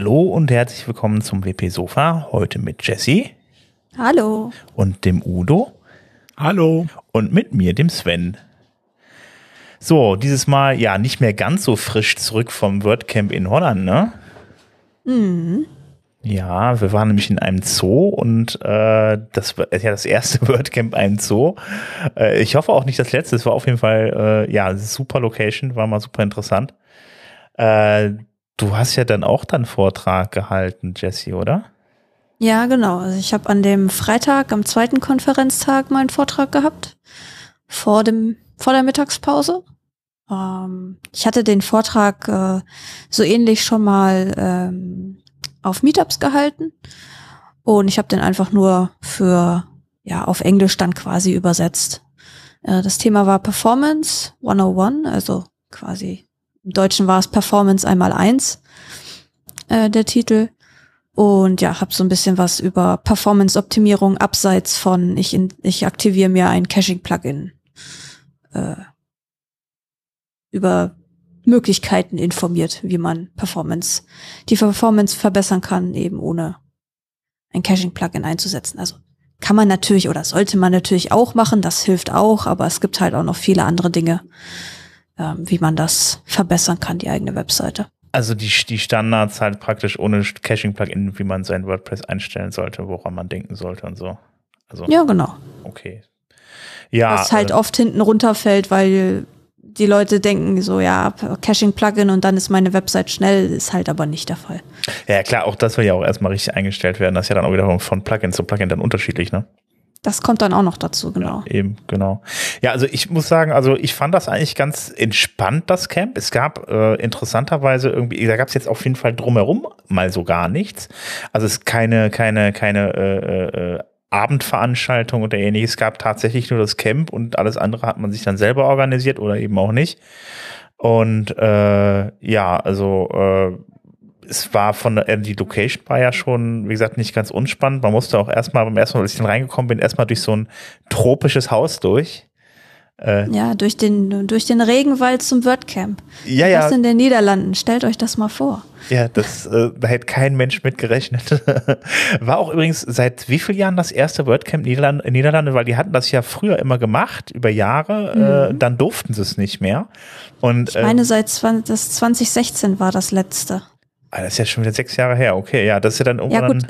Hallo und herzlich willkommen zum WP Sofa. Heute mit Jesse. Hallo. Und dem Udo. Hallo. Und mit mir, dem Sven. So, dieses Mal ja nicht mehr ganz so frisch zurück vom WordCamp in Holland, ne? Mhm. Ja, wir waren nämlich in einem Zoo und äh, das war ja das erste WordCamp in einem Zoo. Äh, ich hoffe auch nicht das letzte. Es war auf jeden Fall äh, ja super Location, war mal super interessant. Äh, du hast ja dann auch dann Vortrag gehalten, Jesse, oder? Ja, genau. Also ich habe an dem Freitag, am zweiten Konferenztag, meinen Vortrag gehabt vor dem vor der Mittagspause. Ähm, ich hatte den Vortrag äh, so ähnlich schon mal ähm, auf Meetups gehalten und ich habe den einfach nur für ja auf Englisch dann quasi übersetzt. Äh, das Thema war Performance 101, also quasi im Deutschen war es Performance einmal eins äh, der Titel. Und ja, habe so ein bisschen was über Performance-Optimierung abseits von ich, in, ich aktiviere mir ein Caching-Plugin äh, über Möglichkeiten informiert, wie man Performance, die Performance verbessern kann, eben ohne ein Caching-Plugin einzusetzen. Also kann man natürlich oder sollte man natürlich auch machen, das hilft auch, aber es gibt halt auch noch viele andere Dinge, wie man das verbessern kann, die eigene Webseite. Also die, die Standards halt praktisch ohne Caching-Plugin, wie man sein WordPress einstellen sollte, woran man denken sollte und so. Also, ja, genau. Okay. Ja. Was halt äh, oft hinten runterfällt, weil die Leute denken so, ja, Caching-Plugin und dann ist meine Website schnell, ist halt aber nicht der Fall. Ja, klar, auch das will ja auch erstmal richtig eingestellt werden. Das ist ja dann auch wieder von Plugin zu Plugin dann unterschiedlich, ne? Das kommt dann auch noch dazu, genau. Ja, eben, genau. Ja, also ich muss sagen, also ich fand das eigentlich ganz entspannt, das Camp. Es gab äh, interessanterweise irgendwie, da gab es jetzt auf jeden Fall drumherum mal so gar nichts. Also es ist keine, keine, keine äh, äh, Abendveranstaltung oder ähnliches. Es gab tatsächlich nur das Camp und alles andere hat man sich dann selber organisiert oder eben auch nicht. Und äh, ja, also äh, es war von der, die Location war ja schon, wie gesagt, nicht ganz unspannend. Man musste auch erstmal, beim ersten Mal, als ich dann reingekommen bin, erstmal durch so ein tropisches Haus durch. Äh, ja, durch den, durch den Regenwald zum WordCamp. Ja, ja. Das in den Niederlanden. Stellt euch das mal vor. Ja, das, äh, da hätte kein Mensch mit gerechnet. War auch übrigens seit wie vielen Jahren das erste WordCamp Niederlande, Niederlande, weil die hatten das ja früher immer gemacht, über Jahre, äh, mhm. äh, dann durften sie es nicht mehr. Und, ich meine, äh, seit 20, das 2016 war das letzte. Ah, das ist ja schon wieder sechs Jahre her, okay, ja, das ist ja dann irgendwann. Ja, gut.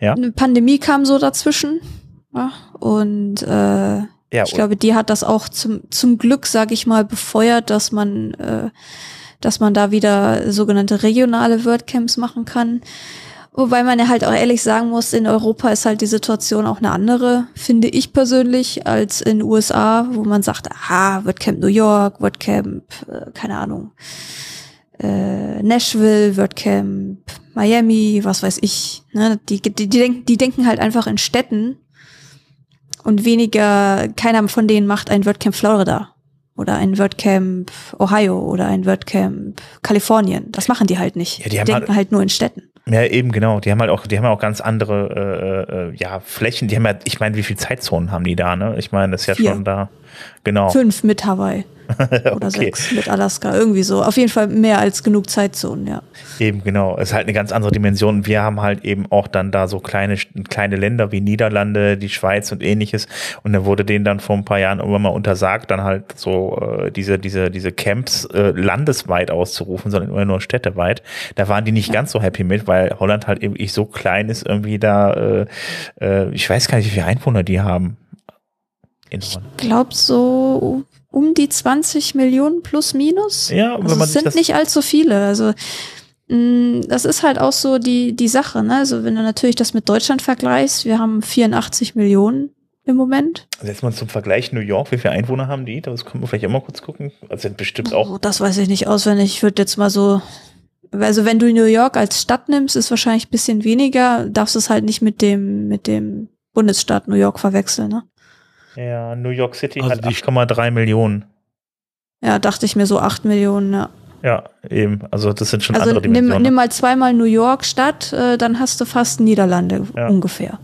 Ja? Eine Pandemie kam so dazwischen. Ja, und äh, ja, ich glaube, die hat das auch zum, zum Glück, sage ich mal, befeuert, dass man, äh, dass man da wieder sogenannte regionale WordCamps machen kann. Wobei man ja halt auch ehrlich sagen muss, in Europa ist halt die Situation auch eine andere, finde ich persönlich, als in USA, wo man sagt, aha, WordCamp New York, WordCamp, äh, keine Ahnung, äh, Nashville, WordCamp, Miami, was weiß ich. Ne? Die, die, die, denken, die denken halt einfach in Städten und weniger, keiner von denen macht ein WordCamp Florida oder ein WordCamp Ohio oder ein WordCamp Kalifornien. Das machen die halt nicht. Ja, die, die denken halt, halt nur in Städten. Ja, eben genau. Die haben halt auch, die haben auch ganz andere äh, äh, ja, Flächen. Die haben ja, ich meine, wie viele Zeitzonen haben die da, ne? Ich meine, das ist ja Vier. schon da. Genau. Fünf mit Hawaii. Oder okay. sechs mit Alaska, irgendwie so. Auf jeden Fall mehr als genug Zeitzonen, ja. Eben, genau. Es ist halt eine ganz andere Dimension. Wir haben halt eben auch dann da so kleine, kleine Länder wie Niederlande, die Schweiz und ähnliches. Und dann wurde denen dann vor ein paar Jahren irgendwann mal untersagt, dann halt so äh, diese, diese, diese Camps äh, landesweit auszurufen, sondern immer nur städteweit. Da waren die nicht ja. ganz so happy mit, weil Holland halt eben so klein ist, irgendwie da, äh, äh, ich weiß gar nicht, wie viele Einwohner die haben. Ich glaube so um die 20 Millionen plus minus. Ja, also wenn man es sind nicht allzu viele. Also mh, mm, das ist halt auch so die die Sache. Ne? Also wenn du natürlich das mit Deutschland vergleichst, wir haben 84 Millionen im Moment. Also jetzt mal zum Vergleich New York, wie viele Einwohner haben die? Das können wir vielleicht auch mal kurz gucken. Also sind bestimmt auch. Oh, das weiß ich nicht auswendig. Ich würde jetzt mal so also wenn du New York als Stadt nimmst, ist wahrscheinlich ein bisschen weniger, darfst du es halt nicht mit dem, mit dem Bundesstaat New York verwechseln, ne? Ja, New York City also hat 8,3 Millionen. Ja, dachte ich mir so 8 Millionen, ja. Ja, eben. Also das sind schon also andere Dimensionen. Nimm, nimm mal zweimal New York Stadt, äh, dann hast du fast Niederlande ja. ungefähr.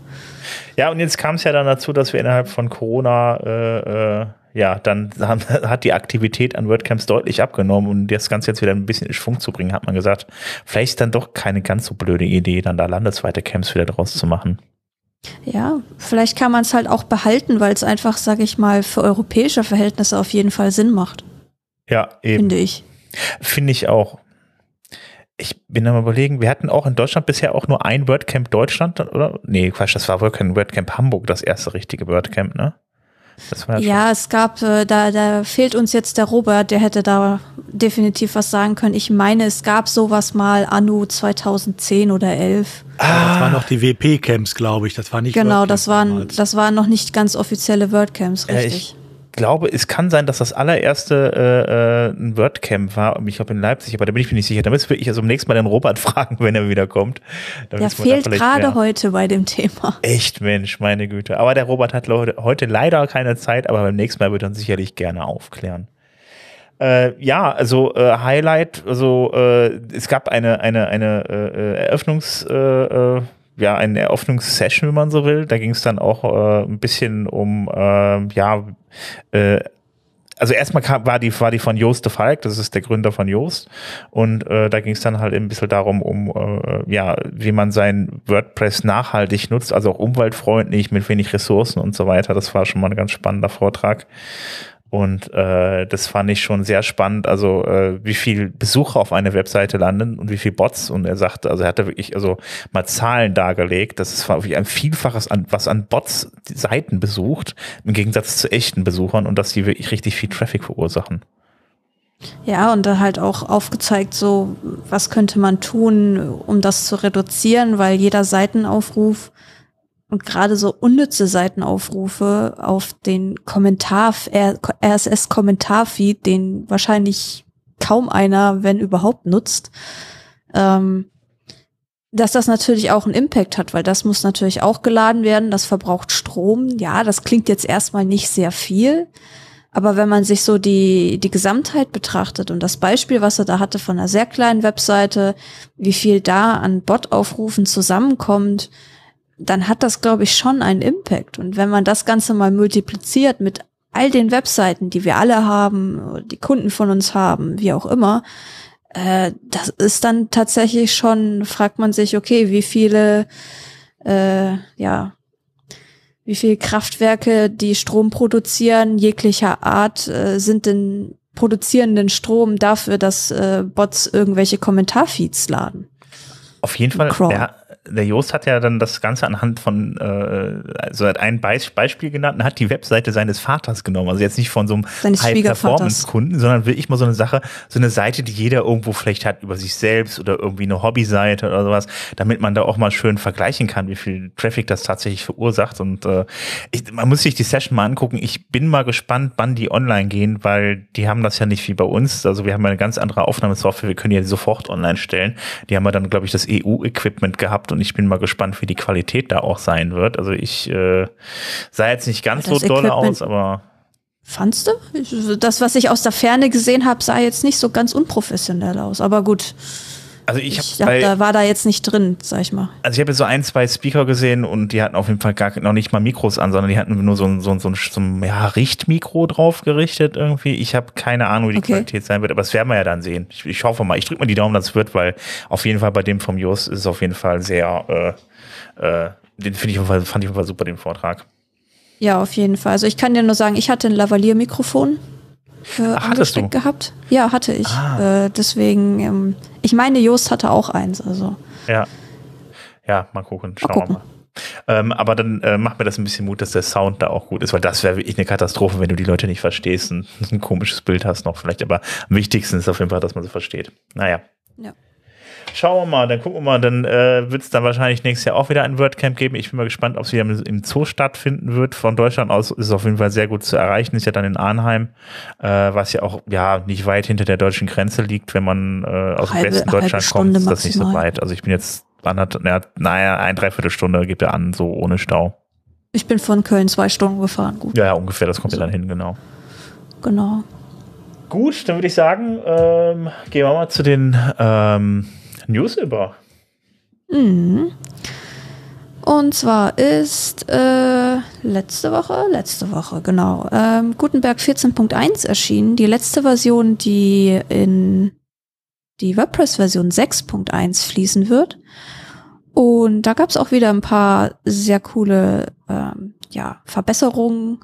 Ja, und jetzt kam es ja dann dazu, dass wir innerhalb von Corona äh, äh, ja, dann hat die Aktivität an WordCamps deutlich abgenommen und das Ganze jetzt wieder ein bisschen in Schwung zu bringen, hat man gesagt, vielleicht ist dann doch keine ganz so blöde Idee, dann da landesweite Camps wieder draus zu machen. Ja, vielleicht kann man es halt auch behalten, weil es einfach, sage ich mal, für europäische Verhältnisse auf jeden Fall Sinn macht. Ja, eben. Finde ich. Finde ich auch. Ich bin am überlegen, wir hatten auch in Deutschland bisher auch nur ein WordCamp Deutschland, oder? Nee, Quatsch, das war wohl kein WordCamp Hamburg, das erste richtige WordCamp, ne? Ja, ja es gab, äh, da, da fehlt uns jetzt der Robert, der hätte da definitiv was sagen können. Ich meine, es gab sowas mal anno 2010 oder 11. Ah. Das waren noch die WP-Camps, glaube ich. Das war nicht. Genau, das waren, das waren noch nicht ganz offizielle WordCamps, richtig. Äh, glaube, es kann sein, dass das allererste äh, äh, ein WordCamp war, ich glaube in Leipzig, aber da bin ich mir nicht sicher. Da müssen wir ich also am nächsten Mal den Robert fragen, wenn er wieder kommt. Da der fehlt gerade heute bei dem Thema. Echt, Mensch, meine Güte. Aber der Robert hat heute leider keine Zeit, aber beim nächsten Mal wird er uns sicherlich gerne aufklären. Äh, ja, also äh, Highlight, also äh, es gab eine eine eine äh, Eröffnungs äh, äh ja, eine Eröffnungssession, wenn man so will. Da ging es dann auch äh, ein bisschen um, äh, ja, äh, also erstmal kam, war die war die von Joost de Falk, das ist der Gründer von Joost und äh, da ging es dann halt ein bisschen darum, um äh, ja, wie man sein WordPress nachhaltig nutzt, also auch umweltfreundlich mit wenig Ressourcen und so weiter. Das war schon mal ein ganz spannender Vortrag. Und äh, das fand ich schon sehr spannend, also äh, wie viel Besucher auf eine Webseite landen und wie viel Bots. Und er sagte, also er hatte wirklich also mal Zahlen dargelegt, das ist wirklich ein Vielfaches an was an Bots Seiten besucht, im Gegensatz zu echten Besuchern und dass die wirklich richtig viel Traffic verursachen. Ja, und da halt auch aufgezeigt, so was könnte man tun, um das zu reduzieren, weil jeder Seitenaufruf und gerade so unnütze Seitenaufrufe auf den Kommentar, RSS-Kommentarfeed, den wahrscheinlich kaum einer, wenn überhaupt, nutzt, ähm, dass das natürlich auch einen Impact hat, weil das muss natürlich auch geladen werden, das verbraucht Strom. Ja, das klingt jetzt erstmal nicht sehr viel, aber wenn man sich so die, die Gesamtheit betrachtet und das Beispiel, was er da hatte von einer sehr kleinen Webseite, wie viel da an Bot-Aufrufen zusammenkommt, dann hat das, glaube ich, schon einen Impact. Und wenn man das Ganze mal multipliziert mit all den Webseiten, die wir alle haben, die Kunden von uns haben, wie auch immer, äh, das ist dann tatsächlich schon, fragt man sich, okay, wie viele, äh, ja, wie viele Kraftwerke, die Strom produzieren, jeglicher Art, äh, sind denn produzierenden Strom dafür, dass äh, Bots irgendwelche Kommentarfeeds laden. Auf jeden Fall, ja, der Joost hat ja dann das Ganze anhand von, äh, also hat ein Be Beispiel genannt und hat die Webseite seines Vaters genommen. Also jetzt nicht von so einem High-Performance-Kunden, sondern wirklich mal so eine Sache, so eine Seite, die jeder irgendwo vielleicht hat über sich selbst oder irgendwie eine Hobbyseite oder sowas, damit man da auch mal schön vergleichen kann, wie viel Traffic das tatsächlich verursacht. Und äh, ich, man muss sich die Session mal angucken. Ich bin mal gespannt, wann die online gehen, weil die haben das ja nicht wie bei uns. Also wir haben eine ganz andere Aufnahmesoftware, wir können ja sofort online stellen. Die haben ja dann, glaube ich, das EU-Equipment gehabt und ich bin mal gespannt, wie die Qualität da auch sein wird. Also ich äh, sah jetzt nicht ganz so doll aus, aber. Fandst du? Das, was ich aus der Ferne gesehen habe, sah jetzt nicht so ganz unprofessionell aus. Aber gut. Also ich, ich hab, da war da jetzt nicht drin, sag ich mal. Also ich habe so ein, zwei Speaker gesehen und die hatten auf jeden Fall gar noch nicht mal Mikros an, sondern die hatten nur so ein, so ein, so ein, so ein ja, Richtmikro drauf gerichtet irgendwie. Ich habe keine Ahnung, wie die okay. Qualität sein wird, aber das werden wir ja dann sehen. Ich, ich hoffe mal, ich drücke mal die Daumen, dass es wird, weil auf jeden Fall bei dem vom Jos ist es auf jeden Fall sehr, äh, äh, den finde ich auf jeden Fall, fand ich auf jeden Fall super, den Vortrag. Ja, auf jeden Fall. Also ich kann dir nur sagen, ich hatte ein Lavalier-Mikrofon äh, Ach, hattest du? gehabt. Ja, hatte ich. Ah. Äh, deswegen, ähm, ich meine, Jost hatte auch eins. Also. Ja. Ja, mal gucken. Schauen mal gucken. wir mal. Ähm, aber dann äh, macht mir das ein bisschen Mut, dass der Sound da auch gut ist, weil das wäre wirklich eine Katastrophe, wenn du die Leute nicht verstehst und ein komisches Bild hast noch vielleicht. Aber am wichtigsten ist auf jeden Fall, dass man sie versteht. Naja. Ja. Schauen wir mal, dann gucken wir mal, dann äh, wird es dann wahrscheinlich nächstes Jahr auch wieder ein WordCamp geben. Ich bin mal gespannt, ob es wieder im, Zoo stattfinden wird. Von Deutschland aus ist es auf jeden Fall sehr gut zu erreichen. Ist ja dann in Arnheim, äh, was ja auch ja nicht weit hinter der deutschen Grenze liegt, wenn man äh, aus halbe, dem Westen Deutschland kommt, ist das nicht so weit. Also ich bin jetzt naja, ein Dreiviertelstunde gibt er an, so ohne Stau. Ich bin von Köln zwei Stunden gefahren. Gut. Ja, ja ungefähr, das kommt so. ja dann hin, genau. Genau. Gut, dann würde ich sagen, ähm, gehen wir mal zu den ähm, News über. Mhm. Und zwar ist äh, letzte Woche, letzte Woche, genau, ähm, Gutenberg 14.1 erschienen. Die letzte Version, die in die WordPress-Version 6.1 fließen wird. Und da gab es auch wieder ein paar sehr coole ähm, ja, Verbesserungen.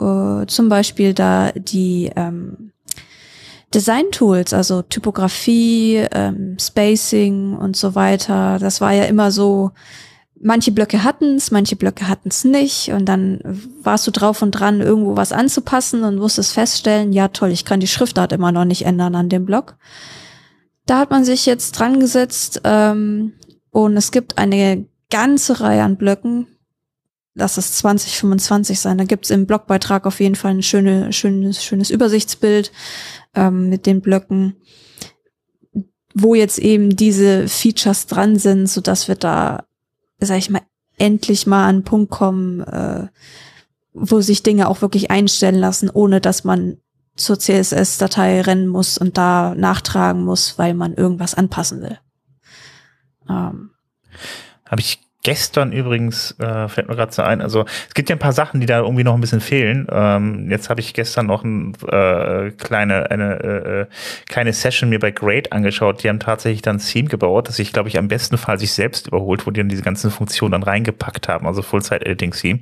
Äh, zum Beispiel da die ähm, Design-Tools, also Typografie, ähm, Spacing und so weiter. Das war ja immer so, manche Blöcke hatten's, manche Blöcke hatten's nicht. Und dann warst du drauf und dran, irgendwo was anzupassen und musstest feststellen, ja toll, ich kann die Schriftart immer noch nicht ändern an dem Block. Da hat man sich jetzt dran gesetzt ähm, und es gibt eine ganze Reihe an Blöcken. Lass es 2025 sein. Da gibt's im Blogbeitrag auf jeden Fall ein schöne, schönes, schönes Übersichtsbild ähm, mit den Blöcken, wo jetzt eben diese Features dran sind, so dass wir da, sag ich mal, endlich mal an einen Punkt kommen, äh, wo sich Dinge auch wirklich einstellen lassen, ohne dass man zur CSS-Datei rennen muss und da nachtragen muss, weil man irgendwas anpassen will. Ähm. Habe ich gestern übrigens, äh, fällt mir gerade so ein, also es gibt ja ein paar Sachen, die da irgendwie noch ein bisschen fehlen. Ähm, jetzt habe ich gestern noch ein, äh, kleine, eine äh, äh, kleine Session mir bei Great angeschaut. Die haben tatsächlich dann ein Theme gebaut, das sich, glaube ich, am besten Fall sich selbst überholt, wo die dann diese ganzen Funktionen dann reingepackt haben, also Full-Site-Editing-Theme.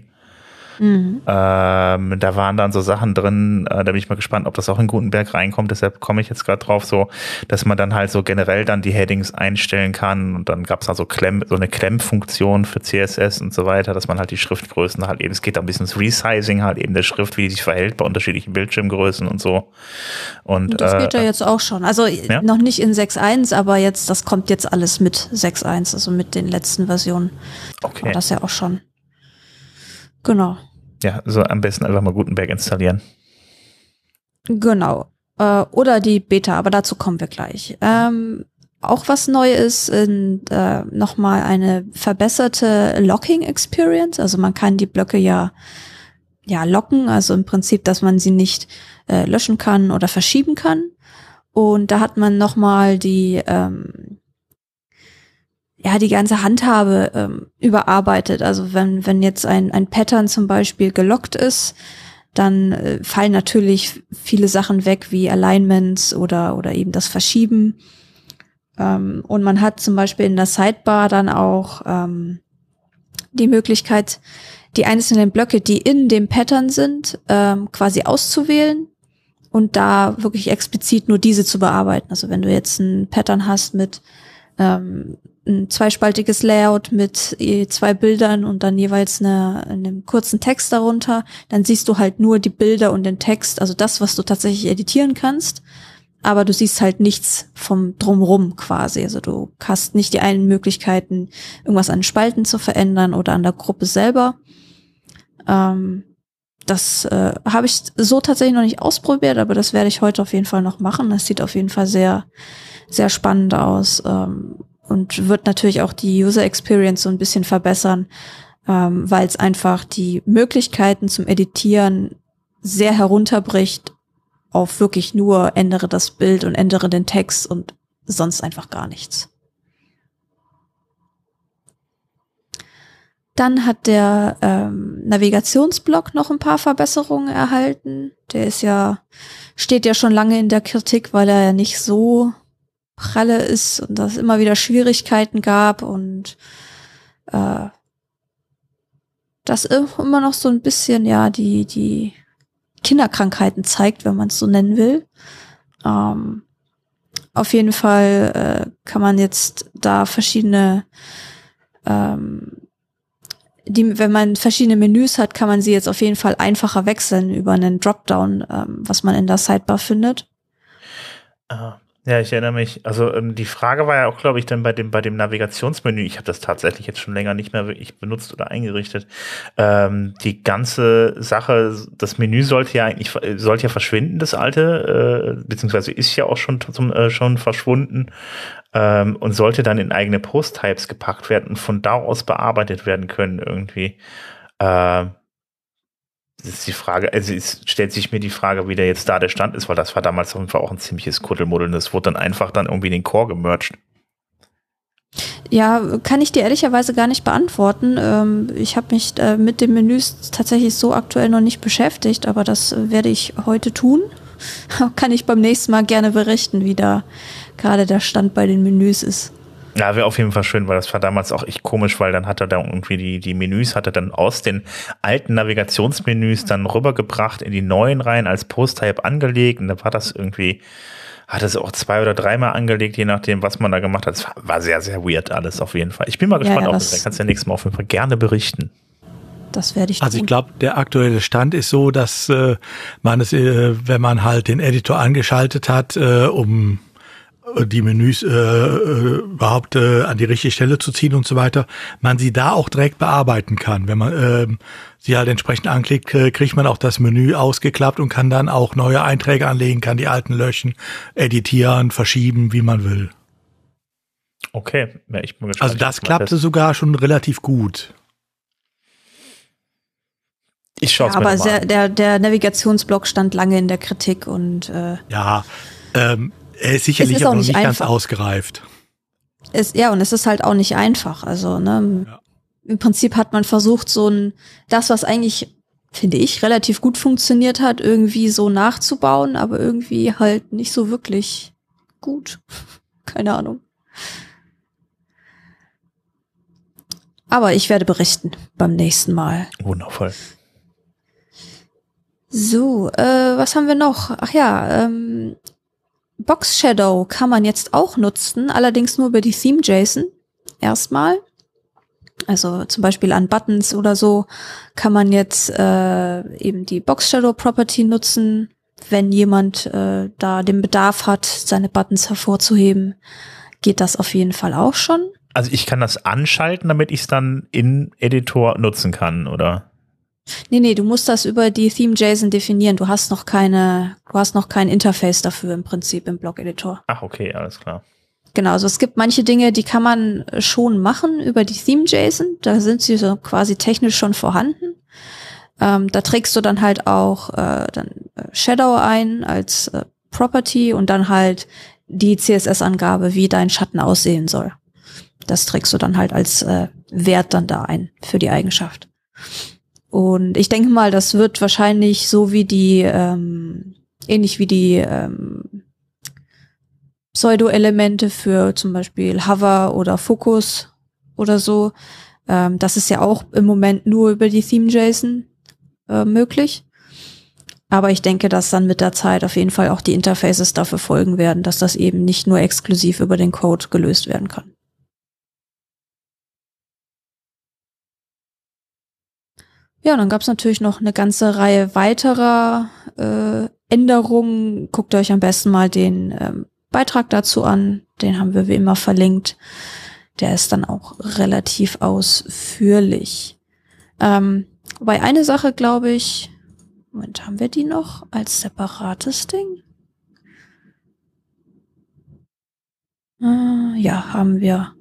Mhm. Ähm, da waren dann so Sachen drin, äh, da bin ich mal gespannt, ob das auch in Gutenberg reinkommt. Deshalb komme ich jetzt gerade drauf, so, dass man dann halt so generell dann die Headings einstellen kann und dann gab es also Klemm, so eine Klemmfunktion für CSS und so weiter, dass man halt die Schriftgrößen halt eben, es geht da ein bisschen ins Resizing halt eben der Schrift, wie die sich verhält bei unterschiedlichen Bildschirmgrößen und so. Und, und das äh, geht ja jetzt auch schon. Also ja? noch nicht in 6.1, aber jetzt, das kommt jetzt alles mit 6.1, also mit den letzten Versionen. Okay. War das ja auch schon. Genau. Ja, so am besten einfach mal Gutenberg installieren. Genau. Äh, oder die Beta, aber dazu kommen wir gleich. Ähm, auch was neu ist, äh, nochmal eine verbesserte Locking Experience. Also man kann die Blöcke ja, ja locken, also im Prinzip, dass man sie nicht äh, löschen kann oder verschieben kann. Und da hat man nochmal die, ähm, ja, die ganze Handhabe ähm, überarbeitet. Also wenn, wenn jetzt ein, ein Pattern zum Beispiel gelockt ist, dann äh, fallen natürlich viele Sachen weg, wie Alignments oder, oder eben das Verschieben. Ähm, und man hat zum Beispiel in der Sidebar dann auch ähm, die Möglichkeit, die einzelnen Blöcke, die in dem Pattern sind, ähm, quasi auszuwählen und da wirklich explizit nur diese zu bearbeiten. Also wenn du jetzt ein Pattern hast mit ähm, ein zweispaltiges Layout mit zwei Bildern und dann jeweils eine, einem kurzen Text darunter, dann siehst du halt nur die Bilder und den Text, also das, was du tatsächlich editieren kannst, aber du siehst halt nichts vom Drumrum quasi. Also du hast nicht die einen Möglichkeiten, irgendwas an Spalten zu verändern oder an der Gruppe selber. Ähm, das äh, habe ich so tatsächlich noch nicht ausprobiert, aber das werde ich heute auf jeden Fall noch machen. Das sieht auf jeden Fall sehr, sehr spannend aus. Ähm, und wird natürlich auch die User Experience so ein bisschen verbessern, ähm, weil es einfach die Möglichkeiten zum Editieren sehr herunterbricht auf wirklich nur ändere das Bild und ändere den Text und sonst einfach gar nichts. Dann hat der ähm, Navigationsblock noch ein paar Verbesserungen erhalten. Der ist ja, steht ja schon lange in der Kritik, weil er ja nicht so pralle ist und dass es immer wieder Schwierigkeiten gab und äh, das immer noch so ein bisschen ja die die Kinderkrankheiten zeigt, wenn man es so nennen will. Ähm, auf jeden Fall äh, kann man jetzt da verschiedene ähm, die, wenn man verschiedene Menüs hat, kann man sie jetzt auf jeden Fall einfacher wechseln über einen Dropdown, ähm, was man in der Sidebar findet. Ah, ja, ich erinnere mich. Also ähm, die Frage war ja auch, glaube ich, dann bei dem bei dem Navigationsmenü. Ich habe das tatsächlich jetzt schon länger nicht mehr wirklich benutzt oder eingerichtet. Ähm, die ganze Sache, das Menü sollte ja eigentlich sollte ja verschwinden, das alte, äh, beziehungsweise ist ja auch schon zum, äh, schon verschwunden ähm, und sollte dann in eigene Post-Types gepackt werden und von da aus bearbeitet werden können irgendwie. Äh, ist die Frage, also es stellt sich mir die Frage, wie der jetzt da der Stand ist, weil das war damals auf jeden Fall auch ein ziemliches Kuddelmuddel und es wurde dann einfach dann irgendwie in den Core gemerged. Ja, kann ich dir ehrlicherweise gar nicht beantworten. Ähm, ich habe mich äh, mit den Menüs tatsächlich so aktuell noch nicht beschäftigt, aber das werde ich heute tun. kann ich beim nächsten Mal gerne berichten, wie da gerade der Stand bei den Menüs ist. Ja, wäre auf jeden Fall schön, weil das war damals auch echt komisch, weil dann hat er da irgendwie die, die Menüs, hat er dann aus den alten Navigationsmenüs dann rübergebracht in die neuen rein als Post-Type angelegt und da war das irgendwie, hat es auch zwei oder dreimal angelegt, je nachdem, was man da gemacht hat. Es war sehr, sehr weird alles auf jeden Fall. Ich bin mal gespannt, ja, ja, das, da kannst du ja nächstes Mal auf jeden Fall gerne berichten. Das werde ich Also ich glaube, der aktuelle Stand ist so, dass äh, man es, äh, wenn man halt den Editor angeschaltet hat, äh, um die Menüs äh, äh, überhaupt äh, an die richtige Stelle zu ziehen und so weiter, man sie da auch direkt bearbeiten kann. Wenn man äh, sie halt entsprechend anklickt, kriegt man auch das Menü ausgeklappt und kann dann auch neue Einträge anlegen, kann die alten löschen, editieren, verschieben, wie man will. Okay, ja, ich bin gespannt. Also das klappte sogar schon relativ gut. Ich schaue es ja, mir Aber sehr, der, der Navigationsblock stand lange in der Kritik und äh ja, ähm, er ist sicherlich ist auch, auch nicht, nicht ganz ausgereift. Ist, ja, und es ist halt auch nicht einfach. Also, ne, ja. im Prinzip hat man versucht, so ein, das, was eigentlich, finde ich, relativ gut funktioniert hat, irgendwie so nachzubauen, aber irgendwie halt nicht so wirklich gut. Keine Ahnung. Aber ich werde berichten beim nächsten Mal. Wundervoll. So, äh, was haben wir noch? Ach ja, ähm, Box Shadow kann man jetzt auch nutzen, allerdings nur über die Theme JSON. Erstmal. Also zum Beispiel an Buttons oder so kann man jetzt äh, eben die Box Shadow Property nutzen, wenn jemand äh, da den Bedarf hat, seine Buttons hervorzuheben, geht das auf jeden Fall auch schon. Also ich kann das anschalten, damit ich es dann in Editor nutzen kann, oder? Nee, nee, du musst das über die Theme JSON definieren. Du hast noch keine, du hast noch kein Interface dafür im Prinzip im Blog-Editor. Ach, okay, alles klar. Genau, also es gibt manche Dinge, die kann man schon machen über die Theme JSON. Da sind sie so quasi technisch schon vorhanden. Ähm, da trägst du dann halt auch äh, dann äh, Shadow ein als äh, Property und dann halt die CSS-Angabe, wie dein Schatten aussehen soll. Das trägst du dann halt als äh, Wert dann da ein für die Eigenschaft. Und ich denke mal, das wird wahrscheinlich so wie die, ähm, ähnlich wie die ähm, Pseudo-Elemente für zum Beispiel Hover oder Focus oder so. Ähm, das ist ja auch im Moment nur über die Theme-JSON äh, möglich. Aber ich denke, dass dann mit der Zeit auf jeden Fall auch die Interfaces dafür folgen werden, dass das eben nicht nur exklusiv über den Code gelöst werden kann. Ja, dann gab's natürlich noch eine ganze Reihe weiterer äh, Änderungen. Guckt euch am besten mal den ähm, Beitrag dazu an. Den haben wir wie immer verlinkt. Der ist dann auch relativ ausführlich. Ähm, wobei eine Sache, glaube ich, Moment, haben wir die noch als separates Ding? Äh, ja, haben wir.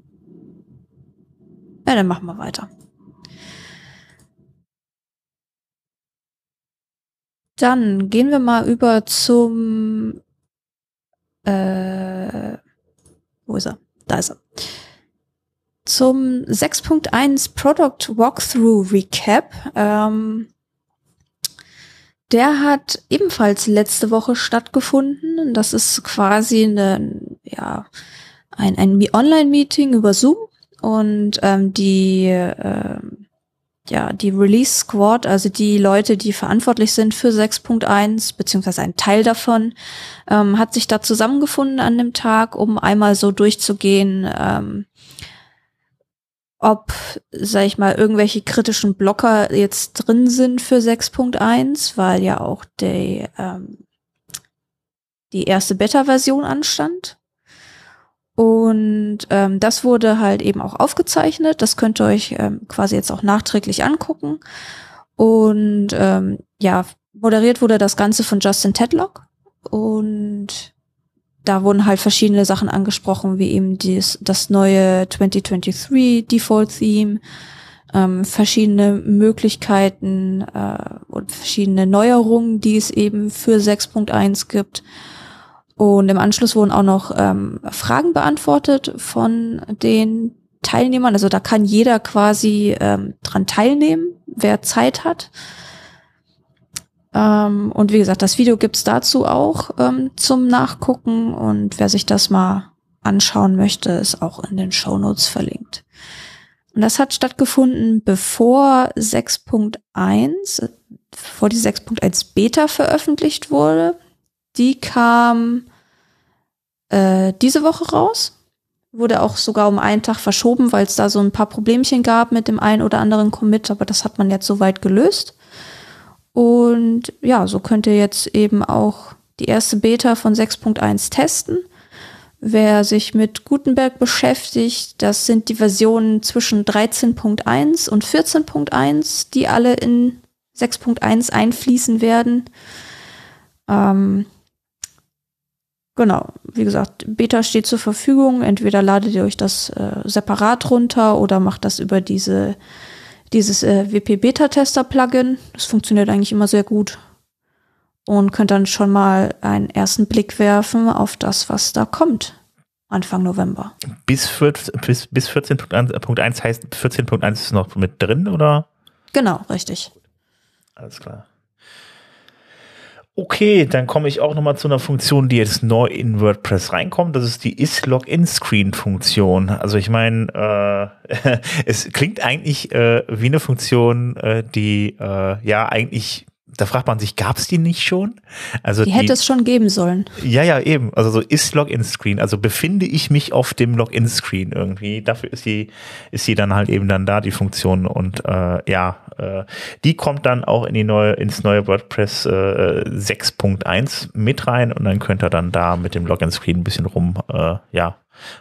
Ja, dann machen wir weiter. Dann gehen wir mal über zum äh, wo ist er? Da ist er. Zum 6.1 Product Walkthrough Recap. Ähm, der hat ebenfalls letzte Woche stattgefunden. Das ist quasi eine, ja, ein, ein Online-Meeting über Zoom und ähm, die ähm, ja, die Release Squad, also die Leute, die verantwortlich sind für 6.1, beziehungsweise ein Teil davon, ähm, hat sich da zusammengefunden an dem Tag, um einmal so durchzugehen, ähm, ob, sag ich mal, irgendwelche kritischen Blocker jetzt drin sind für 6.1, weil ja auch die, ähm, die erste Beta-Version anstand. Und ähm, das wurde halt eben auch aufgezeichnet. Das könnt ihr euch ähm, quasi jetzt auch nachträglich angucken. Und ähm, ja, moderiert wurde das Ganze von Justin Tedlock. Und da wurden halt verschiedene Sachen angesprochen, wie eben dies, das neue 2023 Default Theme, ähm, verschiedene Möglichkeiten äh, und verschiedene Neuerungen, die es eben für 6.1 gibt und im Anschluss wurden auch noch ähm, Fragen beantwortet von den Teilnehmern. Also da kann jeder quasi ähm, dran teilnehmen, wer Zeit hat. Ähm, und wie gesagt, das Video gibt's dazu auch ähm, zum Nachgucken. Und wer sich das mal anschauen möchte, ist auch in den Show Notes verlinkt. Und das hat stattgefunden, bevor 6.1, bevor die 6.1 Beta veröffentlicht wurde. Die kam äh, diese Woche raus. Wurde auch sogar um einen Tag verschoben, weil es da so ein paar Problemchen gab mit dem einen oder anderen Commit, aber das hat man jetzt soweit gelöst. Und ja, so könnt ihr jetzt eben auch die erste Beta von 6.1 testen. Wer sich mit Gutenberg beschäftigt, das sind die Versionen zwischen 13.1 und 14.1, die alle in 6.1 einfließen werden. Ähm, Genau, wie gesagt, Beta steht zur Verfügung. Entweder ladet ihr euch das äh, separat runter oder macht das über diese, dieses äh, WP-Beta-Tester-Plugin. Das funktioniert eigentlich immer sehr gut. Und könnt dann schon mal einen ersten Blick werfen auf das, was da kommt. Anfang November. Bis, 14, bis, bis 14.1 heißt 14.1 ist noch mit drin, oder? Genau, richtig. Alles klar. Okay, dann komme ich auch nochmal zu einer Funktion, die jetzt neu in WordPress reinkommt. Das ist die Is-Login-Screen-Funktion. Also ich meine, äh, es klingt eigentlich äh, wie eine Funktion, äh, die äh, ja eigentlich da fragt man sich, gab es die nicht schon? Also die, die hätte es schon geben sollen. Ja, ja, eben. Also so ist Login-Screen. Also befinde ich mich auf dem Login-Screen irgendwie. Dafür ist die, ist die dann halt eben dann da, die Funktion. Und äh, ja, äh, die kommt dann auch in die neue, ins neue WordPress äh, 6.1 mit rein und dann könnt ihr dann da mit dem Login-Screen ein bisschen rum, äh, ja,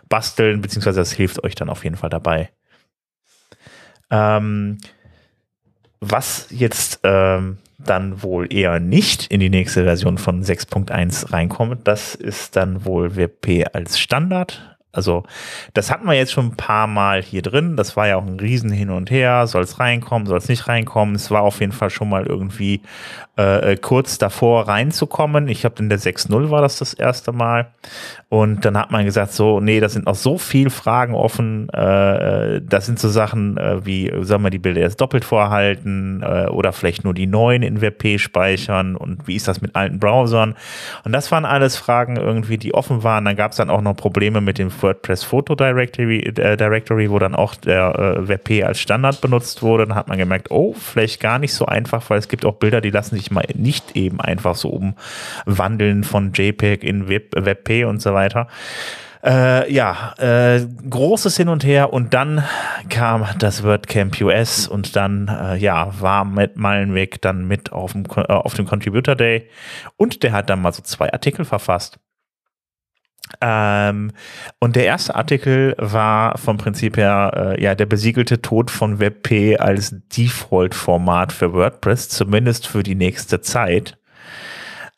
basteln, beziehungsweise das hilft euch dann auf jeden Fall dabei. Ähm, was jetzt ähm, dann wohl eher nicht in die nächste Version von 6.1 reinkommt, das ist dann wohl WP als Standard. Also das hatten wir jetzt schon ein paar Mal hier drin. Das war ja auch ein Riesen hin und her. Soll es reinkommen, soll es nicht reinkommen? Es war auf jeden Fall schon mal irgendwie äh, äh kurz davor reinzukommen. Ich habe in der 6.0 war das das erste Mal. Und dann hat man gesagt, so, nee, da sind noch so viel Fragen offen. Äh, äh, das sind so Sachen äh, wie, sollen wir die Bilder jetzt doppelt vorhalten äh, oder vielleicht nur die neuen in WebP speichern und wie ist das mit alten Browsern? Und das waren alles Fragen irgendwie, die offen waren. Dann gab es dann auch noch Probleme mit dem WordPress Photo Directory, äh, Directory wo dann auch der äh, WebP als Standard benutzt wurde. Dann hat man gemerkt, oh, vielleicht gar nicht so einfach, weil es gibt auch Bilder, die lassen sich mal nicht eben einfach so umwandeln von JPEG in Web, WebP und so weiter. Äh, ja, äh, großes Hin und Her und dann kam das WordCamp US und dann, äh, ja, war Matt Malenweg dann mit auf dem, äh, auf dem Contributor Day und der hat dann mal so zwei Artikel verfasst. Ähm, und der erste Artikel war vom Prinzip her äh, ja der besiegelte Tod von WebP als Default-Format für WordPress, zumindest für die nächste Zeit.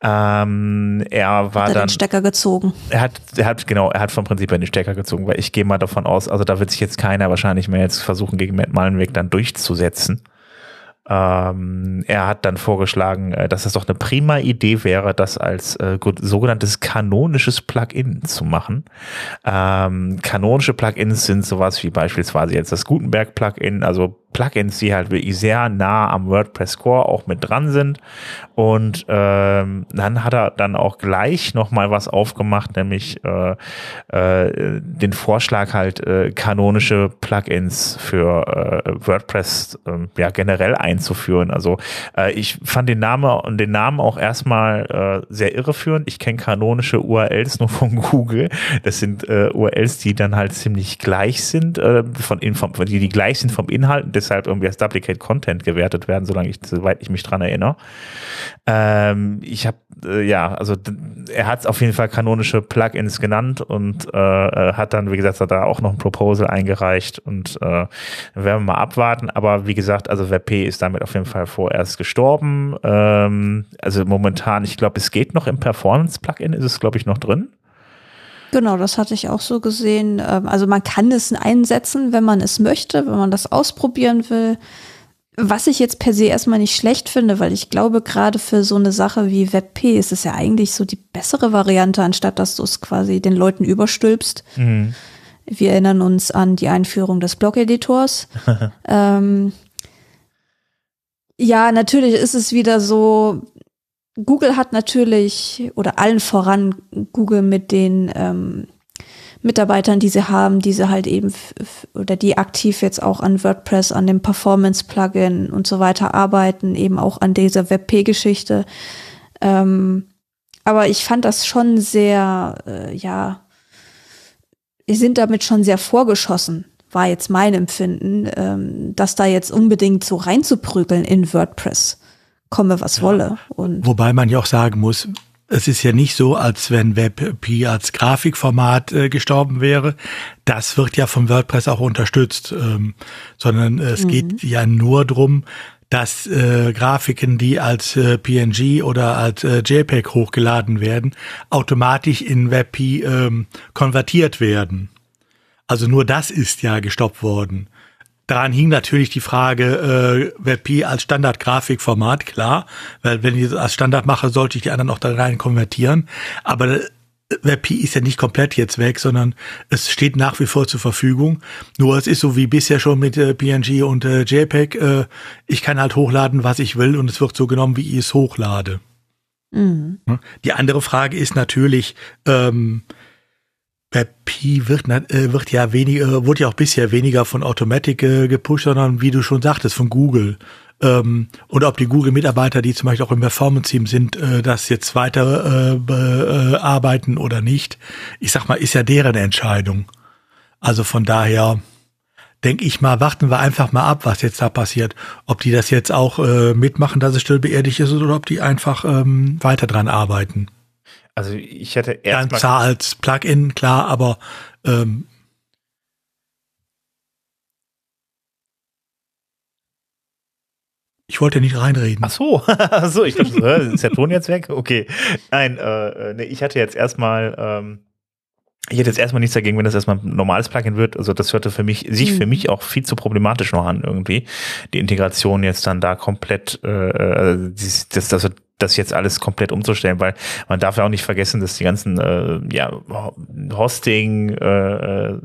Ähm, er war hat er dann. den Stecker gezogen. Er hat, er hat, genau, er hat vom Prinzip her den Stecker gezogen, weil ich gehe mal davon aus, also da wird sich jetzt keiner wahrscheinlich mehr jetzt versuchen, gegen Matt Malenweg dann durchzusetzen. Ähm, er hat dann vorgeschlagen, äh, dass es doch eine prima Idee wäre, das als äh, sogenanntes kanonisches Plugin zu machen. Ähm, kanonische Plugins sind sowas wie beispielsweise jetzt das Gutenberg Plugin, also Plugins, die halt wirklich sehr nah am WordPress Core auch mit dran sind. Und ähm, dann hat er dann auch gleich nochmal was aufgemacht, nämlich äh, äh, den Vorschlag halt äh, kanonische Plugins für äh, WordPress äh, ja generell einzuführen. Also äh, ich fand den Namen und den Namen auch erstmal äh, sehr irreführend. Ich kenne kanonische URLs nur von Google. Das sind äh, URLs, die dann halt ziemlich gleich sind, äh, von Inform die, die gleich sind vom Inhalt deshalb irgendwie als Duplicate Content gewertet werden, solange ich, soweit ich mich dran erinnere. Ähm, ich habe, äh, ja, also er hat es auf jeden Fall kanonische Plugins genannt und äh, äh, hat dann, wie gesagt, da auch noch ein Proposal eingereicht und äh, werden wir mal abwarten. Aber wie gesagt, also WebP ist damit auf jeden Fall vorerst gestorben. Ähm, also momentan, ich glaube, es geht noch im Performance-Plugin, ist es, glaube ich, noch drin. Genau, das hatte ich auch so gesehen. Ähm, also man kann es einsetzen, wenn man es möchte, wenn man das ausprobieren will. Was ich jetzt per se erstmal nicht schlecht finde, weil ich glaube, gerade für so eine Sache wie WebP ist es ja eigentlich so die bessere Variante, anstatt dass du es quasi den Leuten überstülpst. Mhm. Wir erinnern uns an die Einführung des Blog-Editors. ähm, ja, natürlich ist es wieder so, Google hat natürlich, oder allen voran Google mit den ähm, Mitarbeitern, die sie haben, die sie halt eben oder die aktiv jetzt auch an WordPress, an dem Performance-Plugin und so weiter arbeiten, eben auch an dieser WebP-Geschichte. Ähm, aber ich fand das schon sehr, äh, ja, wir sind damit schon sehr vorgeschossen, war jetzt mein Empfinden, ähm, dass da jetzt unbedingt so reinzuprügeln in WordPress komme, was wolle. Und Wobei man ja auch sagen muss, es ist ja nicht so, als wenn WebP als Grafikformat äh, gestorben wäre. Das wird ja vom WordPress auch unterstützt, ähm, sondern es mhm. geht ja nur drum, dass äh, Grafiken, die als äh, PNG oder als äh, JPEG hochgeladen werden, automatisch in WebP ähm, konvertiert werden. Also nur das ist ja gestoppt worden. Daran hing natürlich die Frage, äh, WebP als Standard-Grafikformat, klar, weil wenn ich das als Standard mache, sollte ich die anderen auch da rein konvertieren. Aber äh, WebP ist ja nicht komplett jetzt weg, sondern es steht nach wie vor zur Verfügung. Nur es ist so wie bisher schon mit äh, PNG und äh, JPEG. Äh, ich kann halt hochladen, was ich will und es wird so genommen, wie ich es hochlade. Mhm. Die andere Frage ist natürlich, ähm, WebP wird, äh, wird ja weniger, wurde ja auch bisher weniger von Automatic äh, gepusht, sondern wie du schon sagtest, von Google. Ähm, und ob die Google-Mitarbeiter, die zum Beispiel auch im Performance-Team sind, äh, das jetzt weiter äh, bearbeiten oder nicht, ich sag mal, ist ja deren Entscheidung. Also von daher denke ich mal, warten wir einfach mal ab, was jetzt da passiert. Ob die das jetzt auch äh, mitmachen, dass es still beerdigt ist, oder ob die einfach ähm, weiter dran arbeiten. Also ich hätte erst Ganz klar als Plugin, klar, aber ähm, Ich wollte nicht reinreden. Ach so, Ach so ich dachte, ist der Ton jetzt weg? Okay. Nein, äh, äh, nee, ich hatte jetzt erstmal, ähm, ich hätte jetzt erstmal nichts dagegen, wenn das erstmal ein normales Plugin wird. Also das hörte für mich, sich mhm. für mich auch viel zu problematisch noch an irgendwie. Die Integration jetzt dann da komplett, äh, äh das, das, das das jetzt alles komplett umzustellen, weil man darf ja auch nicht vergessen, dass die ganzen äh, ja, Hosting äh, äh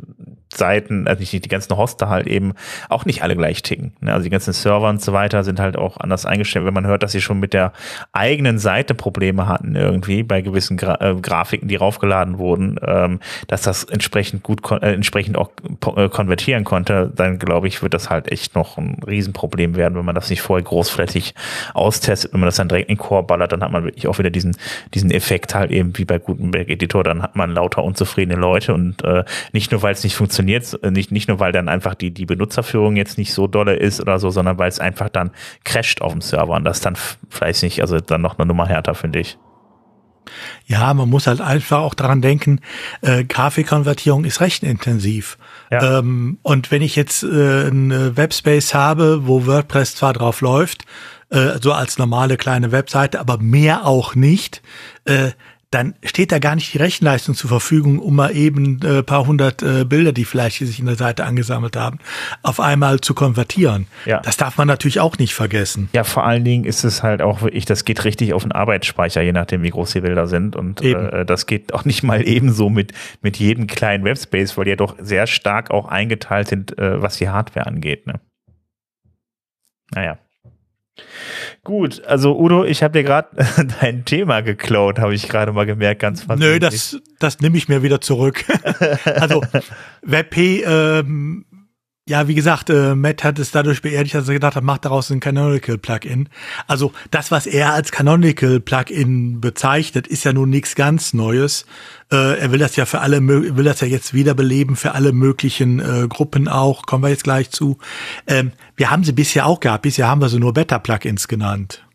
Seiten, also nicht die ganzen Hoster halt eben auch nicht alle gleich ticken. Ne? Also die ganzen Server und so weiter sind halt auch anders eingestellt. Wenn man hört, dass sie schon mit der eigenen Seite Probleme hatten irgendwie bei gewissen Gra äh, Grafiken, die raufgeladen wurden, ähm, dass das entsprechend gut äh, entsprechend auch äh, konvertieren konnte, dann glaube ich, wird das halt echt noch ein Riesenproblem werden, wenn man das nicht vorher großflächig austestet. Wenn man das dann direkt in Core ballert, dann hat man wirklich auch wieder diesen diesen Effekt halt eben wie bei Gutenberg Editor, dann hat man lauter unzufriedene Leute und äh, nicht nur, weil es nicht funktioniert, äh, nicht, nicht nur, weil dann einfach die, die Benutzerführung jetzt nicht so dolle ist oder so, sondern weil es einfach dann crasht auf dem Server und das dann vielleicht nicht, also dann noch eine Nummer härter, finde ich. Ja, man muss halt einfach auch daran denken, äh, Grafikkonvertierung ist recht intensiv. Ja. Ähm, und wenn ich jetzt äh, einen Webspace habe, wo WordPress zwar drauf läuft, äh, so als normale kleine Webseite, aber mehr auch nicht, äh, dann steht da gar nicht die Rechenleistung zur Verfügung, um mal eben äh, paar hundert äh, Bilder, die vielleicht sich in der Seite angesammelt haben, auf einmal zu konvertieren. Ja. Das darf man natürlich auch nicht vergessen. Ja, vor allen Dingen ist es halt auch wirklich, das geht richtig auf den Arbeitsspeicher, je nachdem, wie groß die Bilder sind. Und äh, das geht auch nicht mal ebenso mit, mit jedem kleinen Webspace, weil die ja doch sehr stark auch eingeteilt sind, äh, was die Hardware angeht. Ne? Naja. Gut, also Udo, ich habe dir gerade dein Thema geklaut, habe ich gerade mal gemerkt, ganz fast. Nö, das, das nehme ich mir wieder zurück. also WebP ähm, ja, wie gesagt, äh, Matt hat es dadurch beerdigt, dass er gedacht hat, macht daraus ein Canonical Plugin. Also das, was er als Canonical Plugin bezeichnet, ist ja nun nichts ganz Neues. Äh, er will das ja für alle, will das ja jetzt wiederbeleben für alle möglichen äh, Gruppen auch. Kommen wir jetzt gleich zu. Ähm, wir haben sie bisher auch gehabt. Bisher haben wir sie nur Beta-Plugins genannt.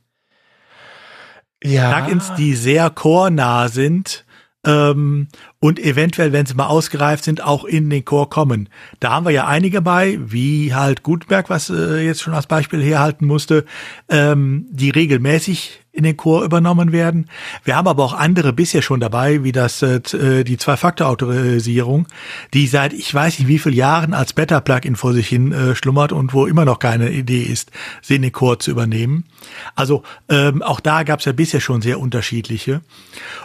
Ja. Plugins, die sehr core-nah sind ähm, und eventuell, wenn sie mal ausgereift sind, auch in den Core kommen. Da haben wir ja einige bei, wie halt Gutenberg, was äh, jetzt schon als Beispiel herhalten musste, ähm, die regelmäßig in den Core übernommen werden. Wir haben aber auch andere bisher schon dabei, wie das äh, die Zwei-Faktor-Autorisierung, die seit ich weiß nicht wie vielen Jahren als Beta-Plugin vor sich hin äh, schlummert und wo immer noch keine Idee ist, sie in den Core zu übernehmen. Also ähm, auch da gab es ja bisher schon sehr unterschiedliche.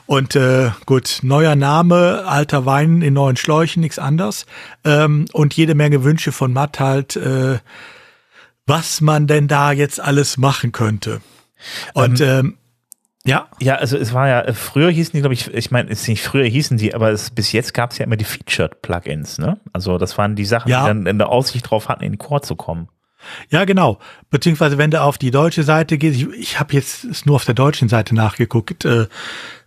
Und äh, gut, neuer Name, alter Wein in neuen Schläuchen, nichts anders. Ähm, und jede Menge Wünsche von Matt halt, äh, was man denn da jetzt alles machen könnte. Und ähm, ähm, ja. Ja, also es war ja, früher hießen die, glaube ich, ich meine, es nicht früher hießen die, aber es, bis jetzt gab es ja immer die Featured-Plugins, ne? Also das waren die Sachen, ja. die dann in der Aussicht drauf hatten, in den Core zu kommen. Ja, genau. Beziehungsweise wenn du auf die deutsche Seite gehst, ich, ich habe jetzt nur auf der deutschen Seite nachgeguckt, äh,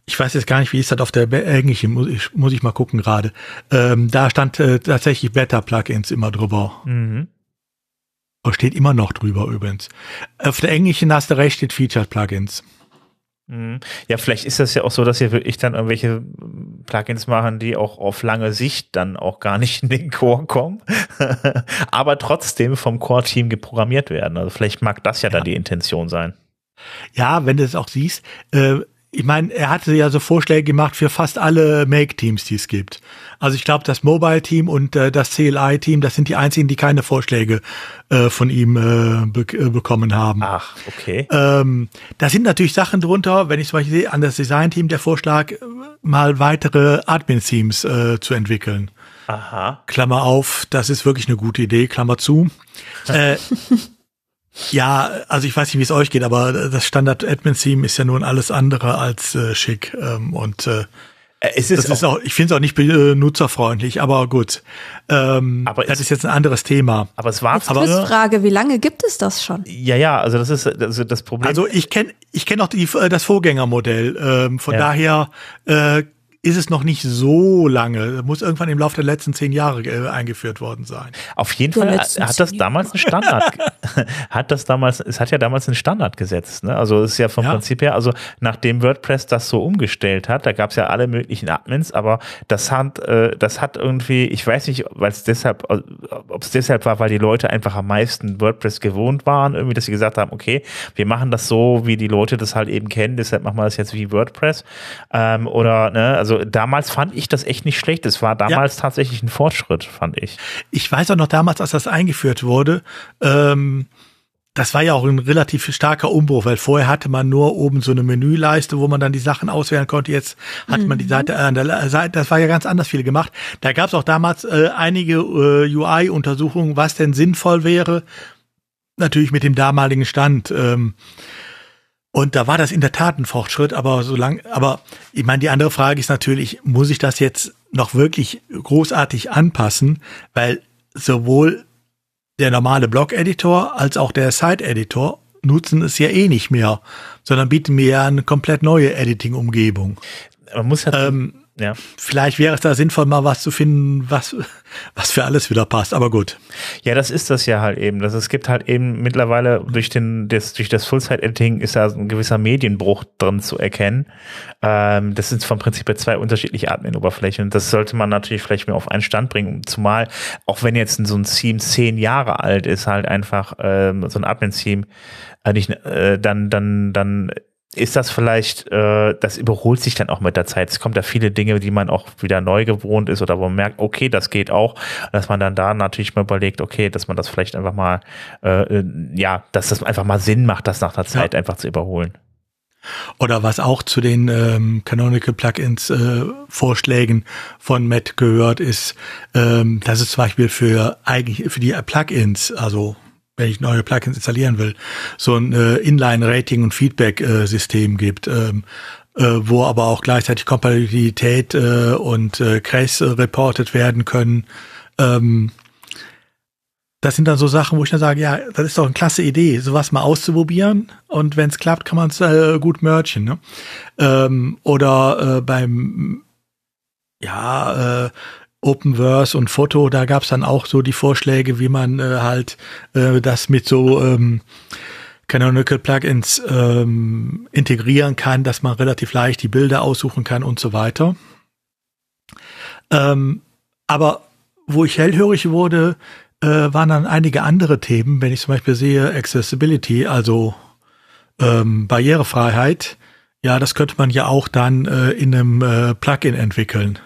ich weiß jetzt gar nicht, wie ist das auf der englischen, muss ich, muss ich mal gucken gerade. Ähm, da stand äh, tatsächlich Beta-Plugins immer drüber. Mhm. Steht immer noch drüber übrigens. Auf der englischen hast du recht, steht Featured Plugins. Mhm. Ja, vielleicht ist das ja auch so, dass ihr wirklich dann irgendwelche Plugins machen, die auch auf lange Sicht dann auch gar nicht in den Core kommen, aber trotzdem vom Core-Team geprogrammiert werden. Also vielleicht mag das ja, ja, dann die Intention sein. Ja, wenn du es auch siehst, äh, ich meine, er hatte ja so Vorschläge gemacht für fast alle Make-Teams, die es gibt. Also ich glaube, das Mobile-Team und äh, das CLI-Team, das sind die einzigen, die keine Vorschläge äh, von ihm äh, be äh, bekommen haben. Ach, okay. Ähm, da sind natürlich Sachen drunter, wenn ich zum Beispiel sehe, an das Design-Team der Vorschlag, äh, mal weitere Admin-Teams äh, zu entwickeln. Aha. Klammer auf, das ist wirklich eine gute Idee, Klammer zu. äh, Ja, also ich weiß nicht, wie es euch geht, aber das Standard-Admin-Theme ist ja nun alles andere als äh, schick. Ähm, und äh, es ist, das ist auch, ich finde es auch nicht benutzerfreundlich, aber gut. Ähm, aber das ist jetzt ein anderes Thema. Aber es war aber Frage, wie lange gibt es das schon? Ja, ja, also das ist also das Problem. Also ich kenne ich kenne auch die, das Vorgängermodell. Ähm, von ja. daher äh, ist es noch nicht so lange. Muss irgendwann im Laufe der letzten zehn Jahre äh, eingeführt worden sein. Auf jeden der Fall hat das damals einen Standard, hat das damals, es hat ja damals einen Standard gesetzt. Ne? Also es ist ja vom ja. Prinzip her, also nachdem WordPress das so umgestellt hat, da gab es ja alle möglichen Admins, aber das hat, äh, das hat irgendwie, ich weiß nicht, weil es deshalb, ob es deshalb war, weil die Leute einfach am meisten WordPress gewohnt waren, irgendwie, dass sie gesagt haben, okay, wir machen das so, wie die Leute das halt eben kennen, deshalb machen wir das jetzt wie WordPress. Ähm, oder, ne, also also damals fand ich das echt nicht schlecht. Es war damals ja. tatsächlich ein Fortschritt, fand ich. Ich weiß auch noch damals, als das eingeführt wurde, ähm, das war ja auch ein relativ starker Umbruch, weil vorher hatte man nur oben so eine Menüleiste, wo man dann die Sachen auswählen konnte. Jetzt hat mhm. man die mhm. Seite an der Seite, das war ja ganz anders viel gemacht. Da gab es auch damals äh, einige äh, UI-Untersuchungen, was denn sinnvoll wäre. Natürlich mit dem damaligen Stand. Ähm, und da war das in der Tat ein Fortschritt, aber solange, aber ich meine, die andere Frage ist natürlich, muss ich das jetzt noch wirklich großartig anpassen? Weil sowohl der normale Blog-Editor als auch der Site-Editor nutzen es ja eh nicht mehr, sondern bieten mir ja eine komplett neue Editing-Umgebung. Man muss ja, ähm, ja. Vielleicht wäre es da sinnvoll, mal was zu finden, was, was für alles wieder passt, aber gut. Ja, das ist das ja halt eben. Das, es gibt halt eben mittlerweile durch den, das, durch das Full-Site-Editing ist da ein gewisser Medienbruch drin zu erkennen. Ähm, das sind vom Prinzip her zwei unterschiedliche Admin-Oberflächen. Das sollte man natürlich vielleicht mehr auf einen Stand bringen. Zumal, auch wenn jetzt so ein Theme zehn Jahre alt ist, halt einfach ähm, so ein Admin-Theme, äh, nicht, äh, dann, dann, dann ist das vielleicht, äh, das überholt sich dann auch mit der Zeit. Es kommt da viele Dinge, die man auch wieder neu gewohnt ist oder wo man merkt, okay, das geht auch, dass man dann da natürlich mal überlegt, okay, dass man das vielleicht einfach mal, äh, äh ja, dass das einfach mal Sinn macht, das nach der Zeit ja. einfach zu überholen. Oder was auch zu den ähm, Canonical Plugins äh, Vorschlägen von Matt gehört, ist, ähm, dass es zum Beispiel für eigentlich für die Plugins, also wenn ich neue Plugins installieren will, so ein äh, Inline-Rating- und Feedback-System gibt, ähm, äh, wo aber auch gleichzeitig Kompatibilität äh, und äh, Crash äh, reported werden können. Ähm, das sind dann so Sachen, wo ich dann sage, ja, das ist doch eine klasse Idee, sowas mal auszuprobieren und wenn es klappt, kann man es äh, gut merchen. Ne? Ähm, oder äh, beim ja, äh, Openverse und Foto, da gab es dann auch so die Vorschläge, wie man äh, halt äh, das mit so ähm, Canonical Plugins ähm, integrieren kann, dass man relativ leicht die Bilder aussuchen kann und so weiter. Ähm, aber wo ich hellhörig wurde, äh, waren dann einige andere Themen, wenn ich zum Beispiel sehe Accessibility, also ähm, Barrierefreiheit, ja, das könnte man ja auch dann äh, in einem äh, Plugin entwickeln.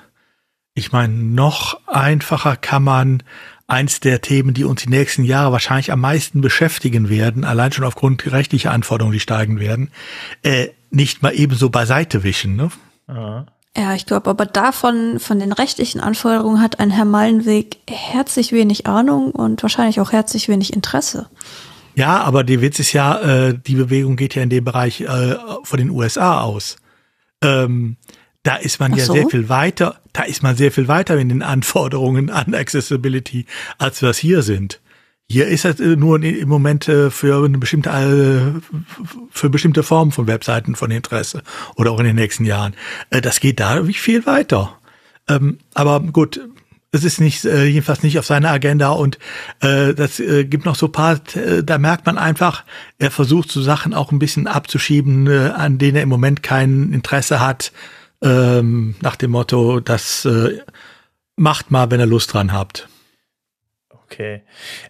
Ich meine, noch einfacher kann man eins der Themen, die uns die nächsten Jahre wahrscheinlich am meisten beschäftigen werden, allein schon aufgrund rechtlicher Anforderungen, die steigen werden, äh, nicht mal ebenso beiseite wischen. Ne? Ja, ich glaube, aber davon, von den rechtlichen Anforderungen hat ein Herr Mallenweg herzlich wenig Ahnung und wahrscheinlich auch herzlich wenig Interesse. Ja, aber der Witz ist ja, äh, die Bewegung geht ja in dem Bereich äh, von den USA aus. Ähm, da ist man Ach ja so? sehr viel weiter, da ist man sehr viel weiter in den Anforderungen an Accessibility, als wir es hier sind. Hier ist es äh, nur im Moment äh, für eine bestimmte äh, für bestimmte Formen von Webseiten von Interesse oder auch in den nächsten Jahren. Das geht da wie viel weiter. Ähm, aber gut, es ist nicht jedenfalls nicht auf seiner Agenda und das gibt noch so paar. Da merkt man einfach, er versucht so Sachen auch ein bisschen abzuschieben, an denen er im Moment kein Interesse hat ähm, nach dem Motto, das äh, macht mal, wenn ihr Lust dran habt. Okay.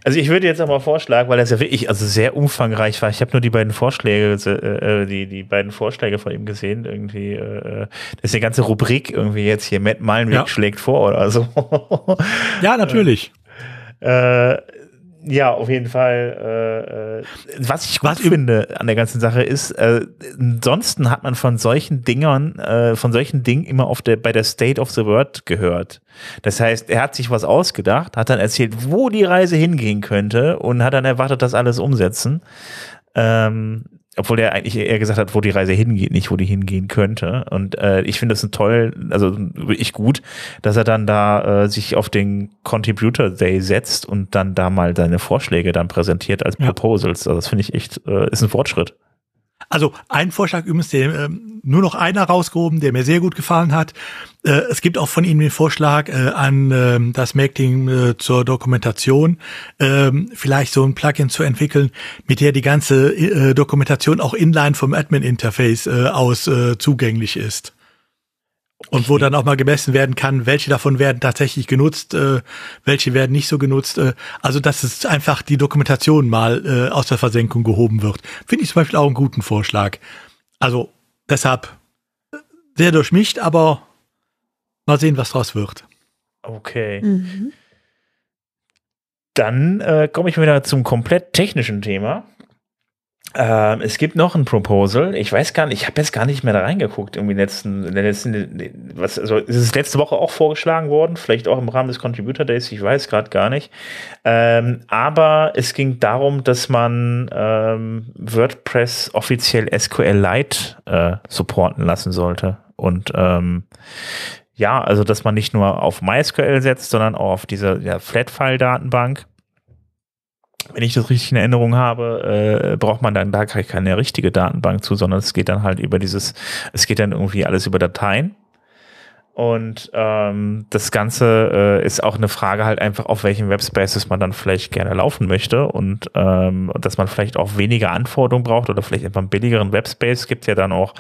Also ich würde jetzt aber vorschlagen, weil das ja wirklich also sehr umfangreich war. Ich habe nur die beiden Vorschläge, äh, äh, die, die beiden Vorschläge von ihm gesehen. Irgendwie, äh, das ist eine ganze Rubrik irgendwie jetzt hier. Matt Malenweg ja. schlägt vor oder so. ja, natürlich. Äh, ja, auf jeden Fall. Äh, äh, was ich gut finde an der ganzen Sache ist, äh, ansonsten hat man von solchen Dingern, äh, von solchen Dingen immer auf der, bei der State of the World gehört. Das heißt, er hat sich was ausgedacht, hat dann erzählt, wo die Reise hingehen könnte und hat dann erwartet, das alles umsetzen. Ähm, obwohl er eigentlich eher gesagt hat, wo die Reise hingeht, nicht wo die hingehen könnte. Und äh, ich finde das ein toll, also wirklich gut, dass er dann da äh, sich auf den Contributor Day setzt und dann da mal seine Vorschläge dann präsentiert als ja. Proposals. Also das finde ich echt, äh, ist ein Fortschritt. Also ein Vorschlag übrigens, der äh, nur noch einer rausgehoben, der mir sehr gut gefallen hat. Äh, es gibt auch von ihm den Vorschlag äh, an äh, das Mac-Team äh, zur Dokumentation, äh, vielleicht so ein Plugin zu entwickeln, mit der die ganze äh, Dokumentation auch inline vom Admin-Interface äh, aus äh, zugänglich ist. Und wo dann auch mal gemessen werden kann, welche davon werden tatsächlich genutzt, äh, welche werden nicht so genutzt. Äh, also dass es einfach die Dokumentation mal äh, aus der Versenkung gehoben wird. Finde ich zum Beispiel auch einen guten Vorschlag. Also deshalb sehr durchmischt, aber mal sehen, was draus wird. Okay. Mhm. Dann äh, komme ich wieder zum komplett technischen Thema. Ähm, es gibt noch ein Proposal. Ich weiß gar nicht, ich habe jetzt gar nicht mehr da reingeguckt. Irgendwie letzten, in der letzten, was, also ist es letzte Woche auch vorgeschlagen worden, vielleicht auch im Rahmen des Contributor Days, ich weiß gerade gar nicht. Ähm, aber es ging darum, dass man ähm, WordPress offiziell SQLite äh, supporten lassen sollte. Und ähm, ja, also dass man nicht nur auf MySQL setzt, sondern auch auf diese ja, Flatfile-Datenbank wenn ich das richtig in Erinnerung habe, äh, braucht man dann da keine richtige Datenbank zu, sondern es geht dann halt über dieses, es geht dann irgendwie alles über Dateien. Und ähm, das Ganze äh, ist auch eine Frage halt einfach, auf welchen Webspaces man dann vielleicht gerne laufen möchte und ähm, dass man vielleicht auch weniger Anforderungen braucht oder vielleicht einfach einen billigeren Webspace. Es gibt ja dann auch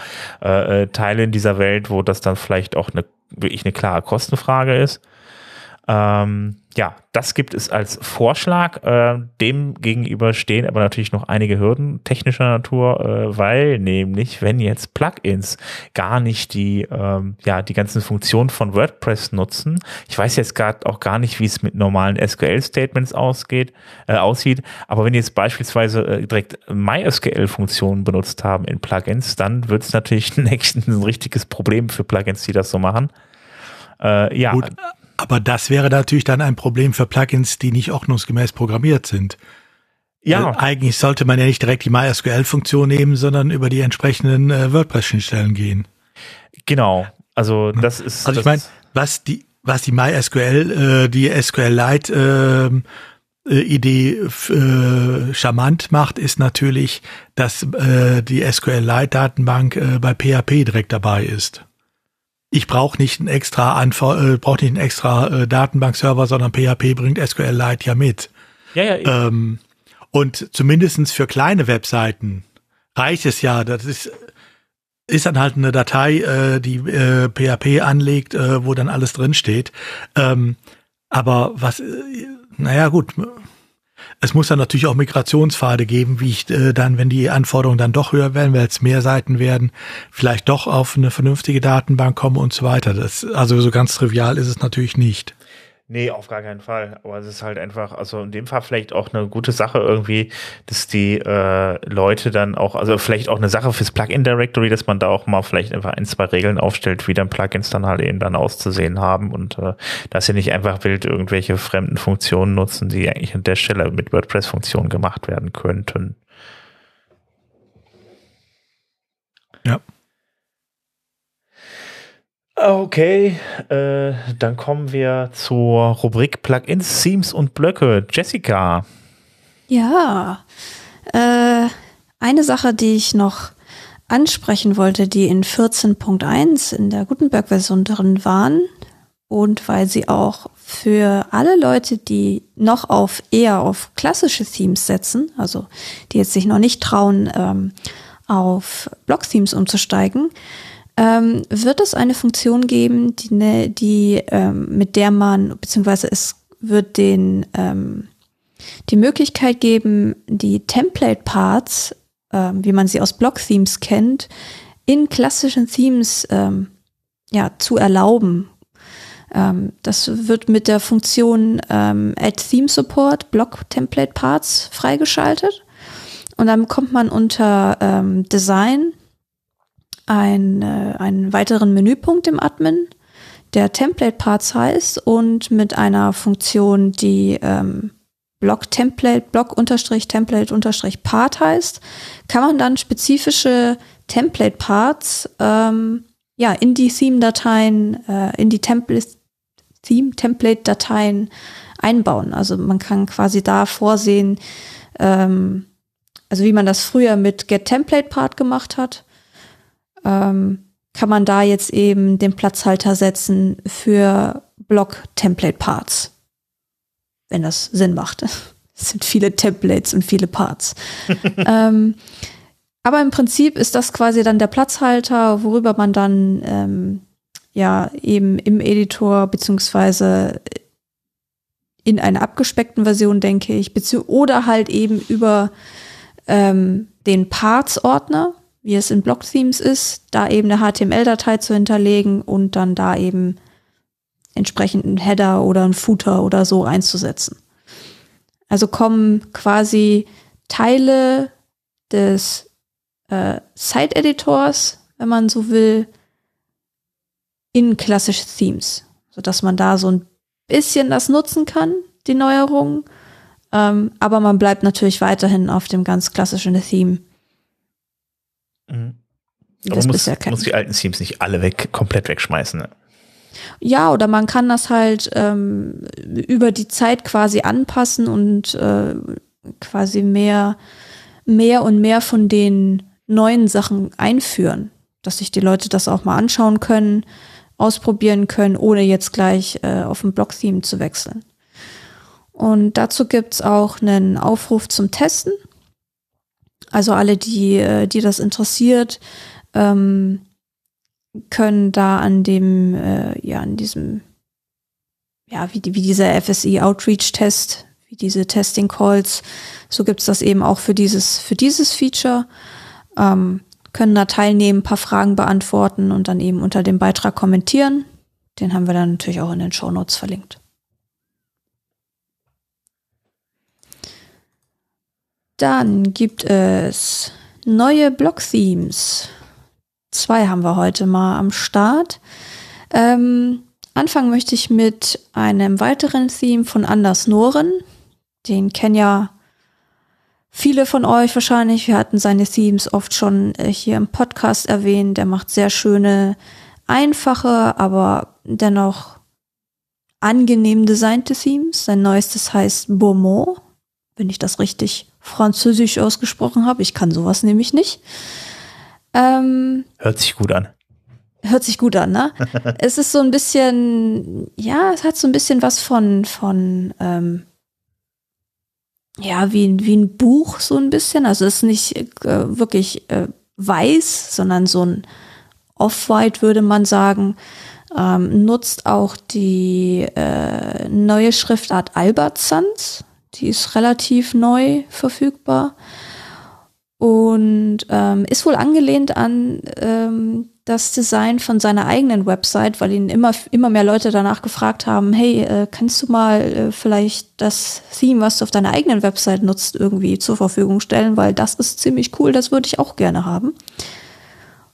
äh, äh Teile in dieser Welt, wo das dann vielleicht auch eine wirklich eine klare Kostenfrage ist. Ähm, ja, das gibt es als Vorschlag. Äh, dem gegenüber stehen aber natürlich noch einige Hürden technischer Natur, äh, weil nämlich, wenn jetzt Plugins gar nicht die, ähm, ja, die ganzen Funktionen von WordPress nutzen, ich weiß jetzt gerade auch gar nicht, wie es mit normalen SQL-Statements ausgeht, äh, aussieht, aber wenn jetzt beispielsweise äh, direkt MySQL-Funktionen benutzt haben in Plugins, dann wird es natürlich ein, ein richtiges Problem für Plugins, die das so machen. Äh, ja. Gut, aber das wäre natürlich dann ein Problem für Plugins, die nicht ordnungsgemäß programmiert sind. Ja. Äh, eigentlich sollte man ja nicht direkt die MySQL-Funktion nehmen, sondern über die entsprechenden äh, WordPress-Schnittstellen gehen. Genau. Also das ist. Also ich meine, was die was die MySQL, äh, die SQLite äh, äh, Idee äh, charmant macht, ist natürlich, dass äh, die SQLite-Datenbank äh, bei PHP direkt dabei ist ich brauche nicht einen extra Anfor äh, brauche nicht einen extra äh, Datenbankserver, sondern PHP bringt SQLite ja mit. Ja, ja. Ähm, und zumindestens für kleine Webseiten reicht es ja. Das ist ist dann halt eine Datei, äh, die äh, PHP anlegt, äh, wo dann alles drin steht. Ähm, aber was, äh, naja gut, Es muss dann natürlich auch Migrationspfade geben, wie ich äh, dann, wenn die Anforderungen dann doch höher werden, weil es mehr Seiten werden, vielleicht doch auf eine vernünftige Datenbank kommen und so weiter. Das, also so ganz trivial ist es natürlich nicht. Nee, auf gar keinen Fall. Aber es ist halt einfach, also in dem Fall vielleicht auch eine gute Sache irgendwie, dass die äh, Leute dann auch, also vielleicht auch eine Sache fürs Plugin Directory, dass man da auch mal vielleicht einfach ein, zwei Regeln aufstellt, wie dann Plugins dann halt eben dann auszusehen haben und äh, dass sie nicht einfach wild irgendwelche fremden Funktionen nutzen, die eigentlich an der Stelle mit WordPress-Funktionen gemacht werden könnten. Ja. Okay, äh, dann kommen wir zur Rubrik Plugins, Themes und Blöcke. Jessica. Ja, äh, eine Sache, die ich noch ansprechen wollte, die in 14.1 in der Gutenberg-Version drin waren und weil sie auch für alle Leute, die noch auf eher auf klassische Themes setzen, also die jetzt sich noch nicht trauen, ähm, auf Block-Themes umzusteigen, ähm, wird es eine Funktion geben, die, ne, die ähm, mit der man, beziehungsweise es wird den ähm, die Möglichkeit geben, die Template-Parts, ähm, wie man sie aus Block-Themes kennt, in klassischen Themes ähm, ja, zu erlauben. Ähm, das wird mit der Funktion Add Theme Support Block Template Parts freigeschaltet. Und dann kommt man unter Design ein, äh, einen weiteren Menüpunkt im Admin, der Template Parts heißt und mit einer Funktion, die ähm, Block Template, Block unterstrich Template unterstrich Part heißt, kann man dann spezifische Template Parts ähm, ja in die Theme-Dateien, äh, in die Template Theme Template Dateien einbauen. Also man kann quasi da vorsehen, ähm, also wie man das früher mit Get Template Part gemacht hat, ähm, kann man da jetzt eben den Platzhalter setzen für Block-Template-Parts. Wenn das Sinn macht. Es sind viele Templates und viele Parts. ähm, aber im Prinzip ist das quasi dann der Platzhalter, worüber man dann ähm, ja eben im Editor beziehungsweise in einer abgespeckten Version, denke ich, oder halt eben über ähm, den Parts-Ordner, wie es in Block-Themes ist, da eben eine HTML-Datei zu hinterlegen und dann da eben entsprechend einen Header oder einen Footer oder so einzusetzen. Also kommen quasi Teile des äh, Site-Editors, wenn man so will, in klassische Themes, sodass man da so ein bisschen das nutzen kann, die Neuerungen. Ähm, aber man bleibt natürlich weiterhin auf dem ganz klassischen Theme Mhm. Aber man muss, muss die alten Themes nicht alle weg, komplett wegschmeißen. Ne? Ja, oder man kann das halt ähm, über die Zeit quasi anpassen und äh, quasi mehr, mehr und mehr von den neuen Sachen einführen, dass sich die Leute das auch mal anschauen können, ausprobieren können, ohne jetzt gleich äh, auf ein Blog-Theme zu wechseln. Und dazu gibt's auch einen Aufruf zum Testen. Also alle, die, äh, die das interessiert, ähm, können da an dem, äh, ja, an diesem, ja, wie, wie dieser FSI Outreach Test, wie diese Testing Calls, so gibt's das eben auch für dieses, für dieses Feature. Ähm, können da teilnehmen, paar Fragen beantworten und dann eben unter dem Beitrag kommentieren. Den haben wir dann natürlich auch in den Show Notes verlinkt. Dann gibt es neue Blog-Themes. Zwei haben wir heute mal am Start. Ähm, anfangen möchte ich mit einem weiteren Theme von Anders Noren. Den kennen ja viele von euch wahrscheinlich. Wir hatten seine Themes oft schon äh, hier im Podcast erwähnt. Der macht sehr schöne, einfache, aber dennoch angenehm designte Themes. Sein neuestes heißt Beaumont, wenn ich das richtig Französisch ausgesprochen habe. Ich kann sowas nämlich nicht. Ähm, hört sich gut an. Hört sich gut an, ne? es ist so ein bisschen, ja, es hat so ein bisschen was von, von ähm, ja, wie, wie ein Buch so ein bisschen. Also es ist nicht äh, wirklich äh, weiß, sondern so ein Off-White, würde man sagen. Ähm, nutzt auch die äh, neue Schriftart Albert Sans Die ist relativ neu verfügbar und ähm, ist wohl angelehnt an ähm, das Design von seiner eigenen Website, weil ihn immer, immer mehr Leute danach gefragt haben, hey, äh, kannst du mal äh, vielleicht das Theme, was du auf deiner eigenen Website nutzt, irgendwie zur Verfügung stellen, weil das ist ziemlich cool, das würde ich auch gerne haben.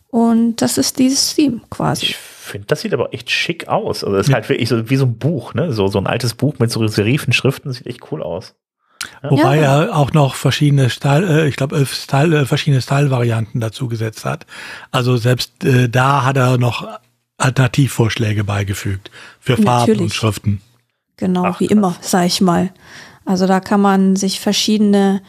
Und das ist dieses Theme quasi. Ich finde, das sieht aber echt schick aus. Also das ist ja. halt wirklich so wie so ein Buch, ne? So, so ein altes Buch mit so Serifenschriften, sieht echt cool aus. Wobei ja. er auch noch verschiedene Style, äh, ich glaube, elf Style, äh, verschiedene Style-Varianten dazu gesetzt hat. Also selbst äh, da hat er noch Alternativvorschläge beigefügt für Farben Natürlich. und Schriften. Genau, Ach, wie immer, sag ich mal. Also da kann man sich verschiedene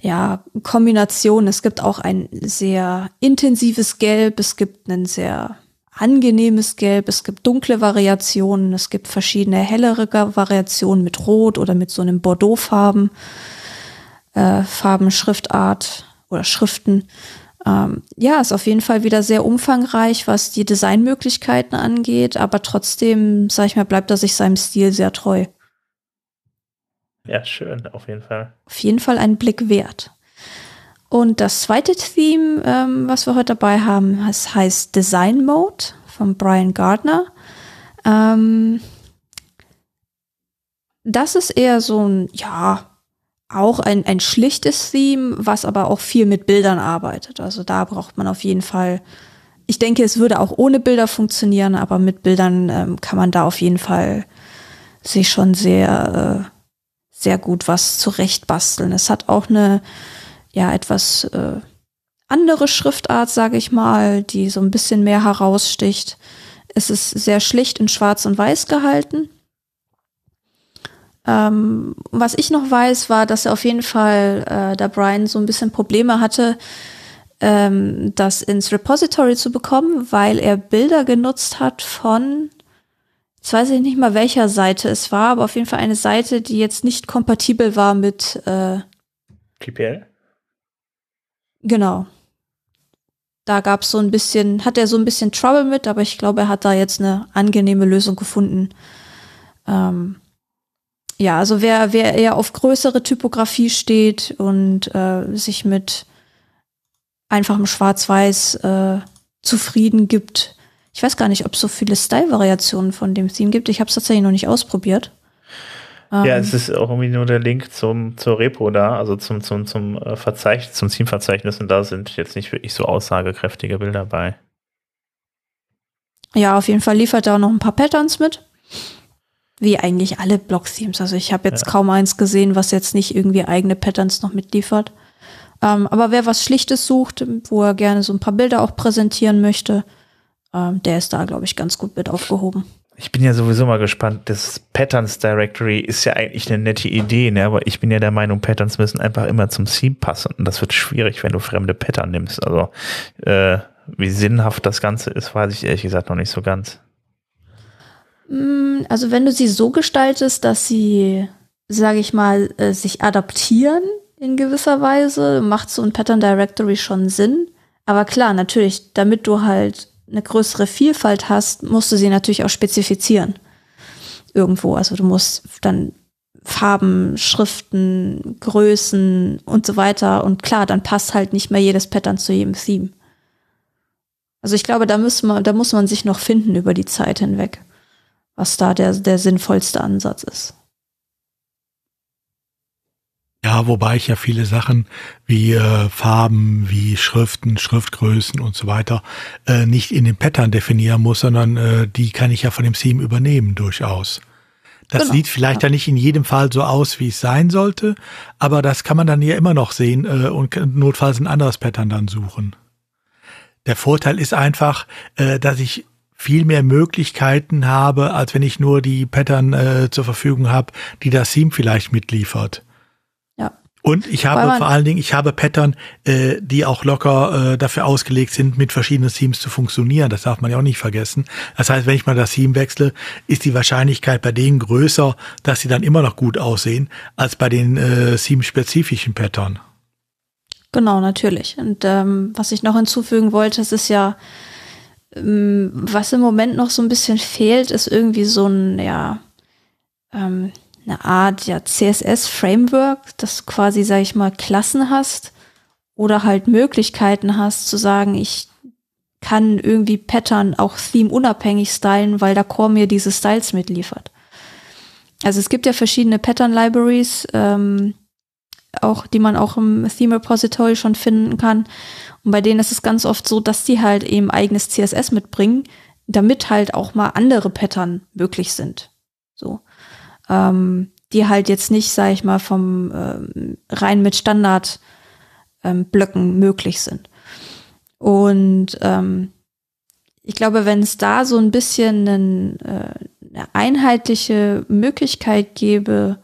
ja, Kombinationen. Es gibt auch ein sehr intensives Gelb, es gibt einen sehr angenehmes Gelb, es gibt dunkle Variationen, es gibt verschiedene hellere Variationen mit Rot oder mit so einem Bordeaux-Farben, äh, Farben, Schriftart oder Schriften. Ähm, ja, ist auf jeden Fall wieder sehr umfangreich, was die Designmöglichkeiten angeht, aber trotzdem, sag ich mal, bleibt er sich seinem Stil sehr treu. Ja, schön, auf jeden Fall. Auf jeden Fall ein Blick wert. Und das zweite Theme, ähm, was wir heute dabei haben, das heißt Design Mode von Brian Gardner. Ähm, das ist eher so ein, ja, auch ein, ein schlichtes Theme, was aber auch viel mit Bildern arbeitet. Also da braucht man auf jeden Fall, ich denke, es würde auch ohne Bilder funktionieren, aber mit Bildern ähm, kann man da auf jeden Fall sich schon sehr, äh, sehr gut was zurechtbasteln. Es hat auch eine ja etwas äh, andere Schriftart, sage ich mal, die so ein bisschen mehr heraussticht. Es ist sehr schlicht in Schwarz und Weiß gehalten. Ähm, was ich noch weiß, war, dass er auf jeden Fall, äh, da Brian so ein bisschen Probleme hatte, ähm, das ins Repository zu bekommen, weil er Bilder genutzt hat von, jetzt weiß ich nicht mal welcher Seite es war, aber auf jeden Fall eine Seite, die jetzt nicht kompatibel war mit äh, PPL. Genau. Da gab es so ein bisschen, hat er so ein bisschen Trouble mit, aber ich glaube, er hat da jetzt eine angenehme Lösung gefunden. Ähm, ja, also wer, wer eher auf größere Typografie steht und äh, sich mit einfachem Schwarz-Weiß äh, zufrieden gibt. Ich weiß gar nicht, ob es so viele Style-Variationen von dem Theme gibt. Ich habe es tatsächlich noch nicht ausprobiert. Ja, ähm, es ist auch irgendwie nur der Link zum, zur Repo da, also zum, zum, zum äh, Verzeichnis, zum Theme-Verzeichnis und da sind jetzt nicht wirklich so aussagekräftige Bilder bei. Ja, auf jeden Fall liefert er auch noch ein paar Patterns mit. Wie eigentlich alle Block-Themes. Also ich habe jetzt ja. kaum eins gesehen, was jetzt nicht irgendwie eigene Patterns noch mitliefert. Ähm, aber wer was Schlichtes sucht, wo er gerne so ein paar Bilder auch präsentieren möchte, ähm, der ist da, glaube ich, ganz gut mit aufgehoben. Ich bin ja sowieso mal gespannt. Das Patterns Directory ist ja eigentlich eine nette Idee, ne? aber ich bin ja der Meinung, Patterns müssen einfach immer zum Theme passen. Und das wird schwierig, wenn du fremde Pattern nimmst. Also, äh, wie sinnhaft das Ganze ist, weiß ich ehrlich gesagt noch nicht so ganz. Mm, also, wenn du sie so gestaltest, dass sie, sage ich mal, äh, sich adaptieren in gewisser Weise, macht so ein Pattern Directory schon Sinn. Aber klar, natürlich, damit du halt eine größere Vielfalt hast, musst du sie natürlich auch spezifizieren. Irgendwo. Also du musst dann Farben, Schriften, Größen und so weiter. Und klar, dann passt halt nicht mehr jedes Pattern zu jedem Theme. Also ich glaube, da muss man, da muss man sich noch finden über die Zeit hinweg, was da der, der sinnvollste Ansatz ist. Ja, wobei ich ja viele Sachen wie äh, Farben, wie Schriften, Schriftgrößen und so weiter äh, nicht in den Pattern definieren muss, sondern äh, die kann ich ja von dem Theme übernehmen durchaus. Das genau. sieht vielleicht ja. nicht in jedem Fall so aus, wie es sein sollte, aber das kann man dann ja immer noch sehen äh, und notfalls ein anderes Pattern dann suchen. Der Vorteil ist einfach, äh, dass ich viel mehr Möglichkeiten habe, als wenn ich nur die Pattern äh, zur Verfügung habe, die das Theme vielleicht mitliefert. Und ich habe vor allen Dingen, ich habe Pattern, äh, die auch locker äh, dafür ausgelegt sind, mit verschiedenen Themes zu funktionieren. Das darf man ja auch nicht vergessen. Das heißt, wenn ich mal das Theme wechsle, ist die Wahrscheinlichkeit bei denen größer, dass sie dann immer noch gut aussehen, als bei den äh, Theme-spezifischen Pattern. Genau, natürlich. Und ähm, was ich noch hinzufügen wollte, es ist ja, ähm, was im Moment noch so ein bisschen fehlt, ist irgendwie so ein, ja, ähm, eine Art ja, CSS-Framework, das quasi, sag ich mal, Klassen hast oder halt Möglichkeiten hast zu sagen, ich kann irgendwie Pattern auch theme-unabhängig stylen, weil der Core mir diese Styles mitliefert. Also es gibt ja verschiedene Pattern-Libraries, ähm, auch, die man auch im Theme Repository schon finden kann. Und bei denen ist es ganz oft so, dass die halt eben eigenes CSS mitbringen, damit halt auch mal andere Pattern möglich sind. So. Ähm, die halt jetzt nicht, sag ich mal, vom ähm, rein mit Standard ähm, möglich sind. Und ähm, ich glaube, wenn es da so ein bisschen einen, äh, eine einheitliche Möglichkeit gäbe,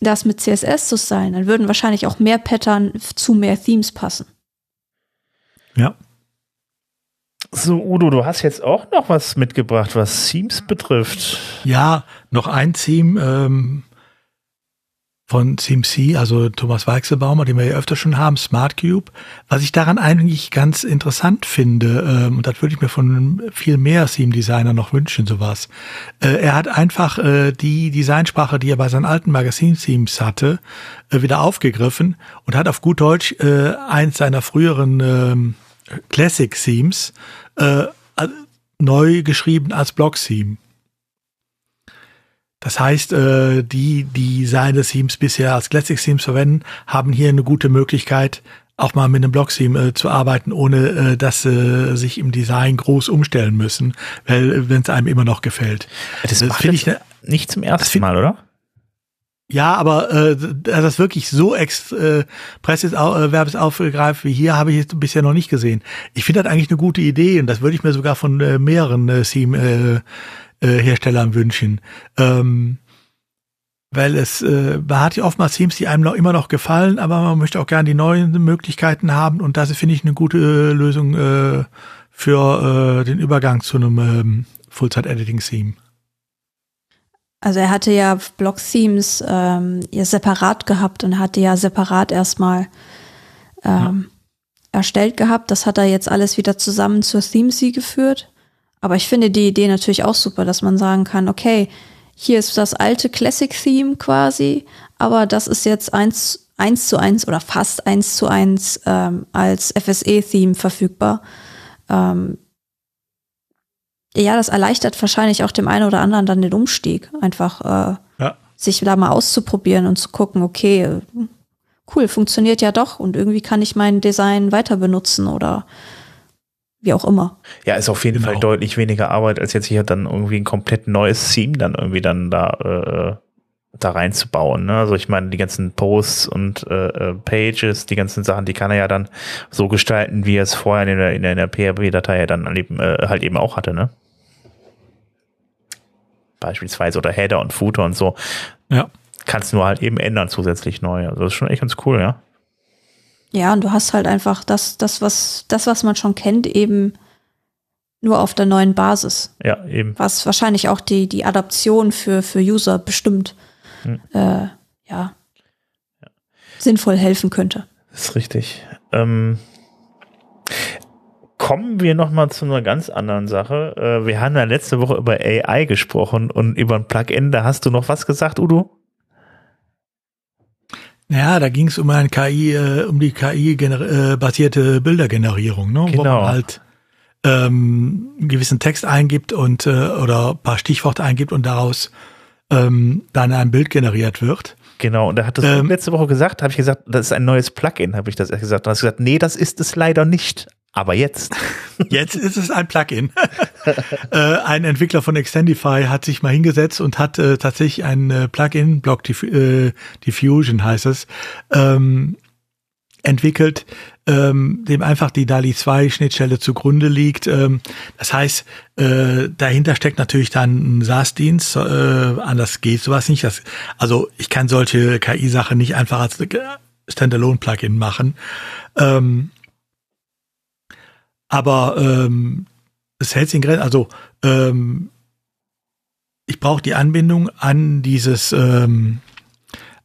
das mit CSS zu sein, dann würden wahrscheinlich auch mehr Pattern zu mehr Themes passen. Ja. So, Udo, du hast jetzt auch noch was mitgebracht, was Themes betrifft. Ja, noch ein Theme, ähm, von CMC, also Thomas Weichselbaumer, den wir ja öfter schon haben, Smart Cube. Was ich daran eigentlich ganz interessant finde, ähm, und das würde ich mir von viel mehr Theme-Designer noch wünschen, sowas. Äh, er hat einfach äh, die Designsprache, die er bei seinen alten Magazin-Themes hatte, äh, wieder aufgegriffen und hat auf gut Deutsch äh, eins seiner früheren ähm, Classic-Themes äh, neu geschrieben als Block-Theme. Das heißt, äh, die, die seine Themes bisher als Classic Themes verwenden, haben hier eine gute Möglichkeit, auch mal mit einem Block-Theme äh, zu arbeiten, ohne äh, dass sie sich im Design groß umstellen müssen, weil äh, wenn es einem immer noch gefällt. Das, das finde ich ne, nicht zum ersten find, Mal, oder? Ja, aber äh, das wirklich so expresses äh, Verbes aufgreift wie hier, habe ich jetzt bisher noch nicht gesehen. Ich finde das eigentlich eine gute Idee und das würde ich mir sogar von äh, mehreren äh, Theme äh, äh, Herstellern wünschen. Ähm, weil es, äh, man hat ja oftmals Themes, die einem noch immer noch gefallen, aber man möchte auch gerne die neuen Möglichkeiten haben und das finde ich eine gute äh, Lösung äh, für äh, den Übergang zu einem ähm, Full-Zeit-Editing-Theme. Also er hatte ja Block-Themes ähm, ja separat gehabt und hatte ja separat erstmal ähm, ja. erstellt gehabt. Das hat er jetzt alles wieder zusammen zur Theme-C geführt. Aber ich finde die Idee natürlich auch super, dass man sagen kann, okay, hier ist das alte Classic-Theme quasi, aber das ist jetzt eins, eins zu eins oder fast eins zu eins ähm, als FSE-Theme verfügbar. Ähm, ja, das erleichtert wahrscheinlich auch dem einen oder anderen dann den Umstieg, einfach äh, ja. sich da mal auszuprobieren und zu gucken, okay, cool, funktioniert ja doch und irgendwie kann ich mein Design weiter benutzen oder wie auch immer. Ja, ist auf jeden genau. Fall deutlich weniger Arbeit, als jetzt hier dann irgendwie ein komplett neues Theme dann irgendwie dann da, äh, da reinzubauen. Ne? Also ich meine, die ganzen Posts und äh, äh Pages, die ganzen Sachen, die kann er ja dann so gestalten, wie er es vorher in der, in der, PHP-Datei ja dann eben, äh, halt eben auch hatte, ne? Beispielsweise oder Header und Footer und so. Ja. Kannst nur halt eben ändern zusätzlich neu. Also das ist schon echt ganz cool, ja. Ja, und du hast halt einfach das, das, was, das, was man schon kennt, eben nur auf der neuen Basis. Ja, eben. Was wahrscheinlich auch die, die Adaption für, für User bestimmt hm. äh, ja, ja, sinnvoll helfen könnte. Das ist richtig. Ähm, kommen wir noch mal zu einer ganz anderen Sache. Äh, wir haben ja letzte Woche über AI gesprochen und über ein Plugin. Da hast du noch was gesagt, Udo? Ja, da ging es um ein KI, äh, um die KI-basierte äh, Bildergenerierung, ne? Genau. wo man halt ähm, einen gewissen Text eingibt und äh, oder ein paar Stichworte eingibt und daraus ähm, dann ein Bild generiert wird. Genau, und da hat das ähm, letzte Woche gesagt, habe ich gesagt, das ist ein neues Plugin, habe ich das gesagt. Und hast gesagt, nee, das ist es leider nicht. Aber jetzt. Jetzt ist es ein Plugin. äh, ein Entwickler von Extendify hat sich mal hingesetzt und hat äh, tatsächlich ein äh, Plugin, Block Diff äh, Diffusion heißt es, ähm, entwickelt, ähm, dem einfach die DALI 2 Schnittstelle zugrunde liegt. Ähm, das heißt, äh, dahinter steckt natürlich dann ein SaaS-Dienst, anders geht sowas nicht. Das, also ich kann solche KI-Sachen nicht einfach als Standalone-Plugin machen. Ähm, aber ähm, es hält sich in Grenzen. Also ähm, ich brauche die Anbindung an dieses ähm,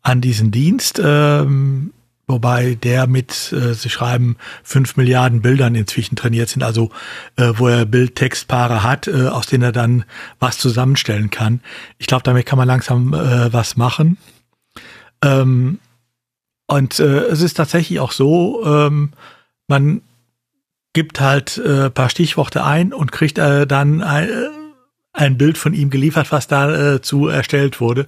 an diesen Dienst ähm, wobei der mit, äh, sie schreiben, fünf Milliarden Bildern inzwischen trainiert sind, also äh, wo er Bild-Textpaare hat, äh, aus denen er dann was zusammenstellen kann. Ich glaube, damit kann man langsam äh, was machen. Ähm, und äh, es ist tatsächlich auch so, ähm, man gibt halt äh, paar Stichworte ein und kriegt äh, dann ein, äh, ein Bild von ihm geliefert, was dazu äh, erstellt wurde.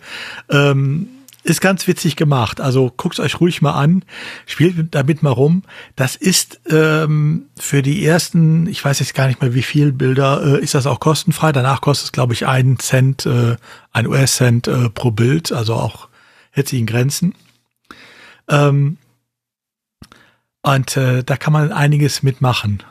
Ähm, ist ganz witzig gemacht. Also guckt euch ruhig mal an, spielt damit mal rum. Das ist ähm, für die ersten, ich weiß jetzt gar nicht mehr wie viel Bilder, äh, ist das auch kostenfrei. Danach kostet es, glaube ich, einen Cent, äh, ein US-Cent äh, pro Bild, also auch in Grenzen. Ähm, und äh, da kann man einiges mitmachen.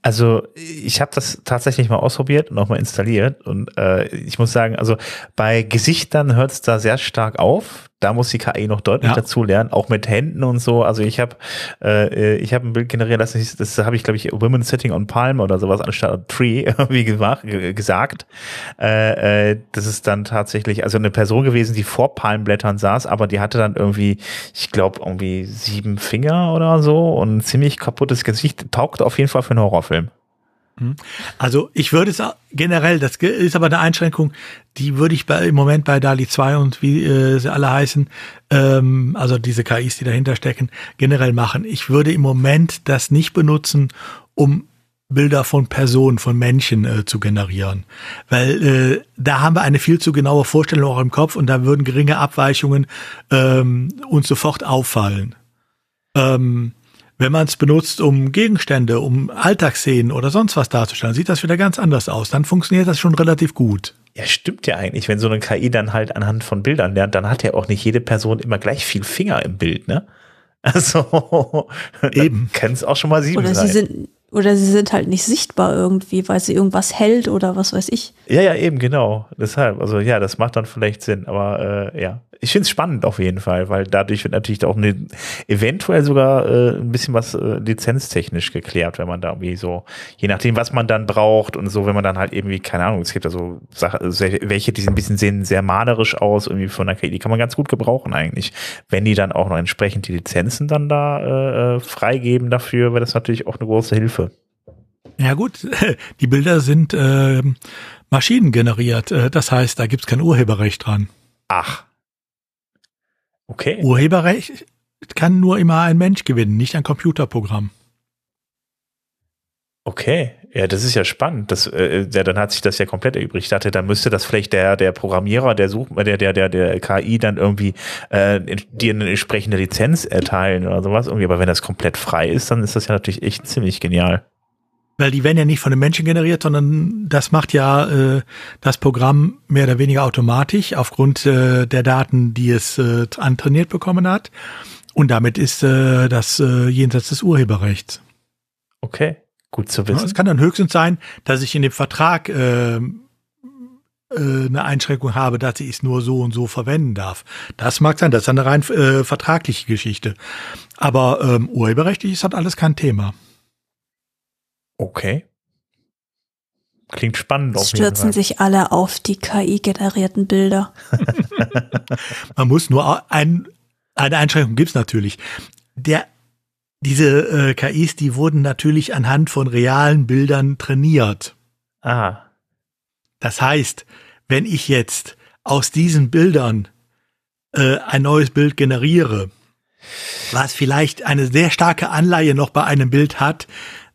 Also ich habe das tatsächlich mal ausprobiert und auch mal installiert und äh, ich muss sagen, also bei Gesichtern hört es da sehr stark auf da muss die KI noch deutlich ja. dazu lernen, auch mit Händen und so. Also ich habe äh, ich habe ein Bild generiert das, das habe ich glaube ich Women Sitting on Palm oder sowas anstatt Tree wie gemacht, gesagt. Äh, äh, das ist dann tatsächlich also eine Person gewesen, die vor Palmblättern saß, aber die hatte dann irgendwie, ich glaube irgendwie sieben Finger oder so und ein ziemlich kaputtes Gesicht. Taugt auf jeden Fall für einen Horrorfilm. Hm. Also ich würde es generell, das ist aber eine Einschränkung, die würde ich bei, im Moment bei DALI 2 und wie äh, sie alle heißen, ähm, also diese KIs, die dahinter stecken, generell machen. Ich würde im Moment das nicht benutzen, um Bilder von Personen, von Menschen äh, zu generieren. Weil äh, da haben wir eine viel zu genaue Vorstellung auch im Kopf und da würden geringe Abweichungen ähm, uns sofort auffallen. Ähm, wenn man es benutzt, um Gegenstände, um Alltagsszenen oder sonst was darzustellen, sieht das wieder ganz anders aus. Dann funktioniert das schon relativ gut. Ja, stimmt ja eigentlich. Wenn so eine KI dann halt anhand von Bildern lernt, dann hat ja auch nicht jede Person immer gleich viel Finger im Bild, ne? Also, eben. Kann es auch schon mal sieben oder sein. Sie sind, oder sie sind halt nicht sichtbar irgendwie, weil sie irgendwas hält oder was weiß ich. Ja, ja, eben, genau. Deshalb, also ja, das macht dann vielleicht Sinn, aber äh, ja ich finde es spannend auf jeden Fall, weil dadurch wird natürlich auch eine, eventuell sogar äh, ein bisschen was äh, lizenztechnisch geklärt, wenn man da irgendwie so, je nachdem, was man dann braucht und so, wenn man dann halt irgendwie, keine Ahnung, es gibt ja so Sachen, welche, die ein bisschen sehen sehr malerisch aus, irgendwie von der KI, die kann man ganz gut gebrauchen eigentlich. Wenn die dann auch noch entsprechend die Lizenzen dann da äh, äh freigeben dafür, wäre das natürlich auch eine große Hilfe. Ja gut, die Bilder sind äh, maschinengeneriert, das heißt, da gibt's kein Urheberrecht dran. Ach, Okay. Urheberrecht kann nur immer ein Mensch gewinnen, nicht ein Computerprogramm. Okay, ja, das ist ja spannend. Das, äh, ja, dann hat sich das ja komplett erübrigt. Ich dachte, da müsste das vielleicht der, der Programmierer, der Such, der, der, der, der KI dann irgendwie äh, dir eine entsprechende Lizenz erteilen oder sowas. Irgendwie, aber wenn das komplett frei ist, dann ist das ja natürlich echt ziemlich genial weil die werden ja nicht von den Menschen generiert, sondern das macht ja äh, das Programm mehr oder weniger automatisch aufgrund äh, der Daten, die es äh, antrainiert bekommen hat. Und damit ist äh, das äh, jenseits des Urheberrechts. Okay, gut zu wissen. es kann dann höchstens sein, dass ich in dem Vertrag äh, äh, eine Einschränkung habe, dass ich es nur so und so verwenden darf. Das mag sein, das ist eine rein äh, vertragliche Geschichte. Aber ähm, urheberrechtlich ist das alles kein Thema. Okay. Klingt spannend. Es stürzen sich alle auf die KI-generierten Bilder. Man muss nur ein, eine Einschränkung gibt's natürlich. Der, diese äh, KIs, die wurden natürlich anhand von realen Bildern trainiert. Aha. Das heißt, wenn ich jetzt aus diesen Bildern äh, ein neues Bild generiere, was vielleicht eine sehr starke Anleihe noch bei einem Bild hat,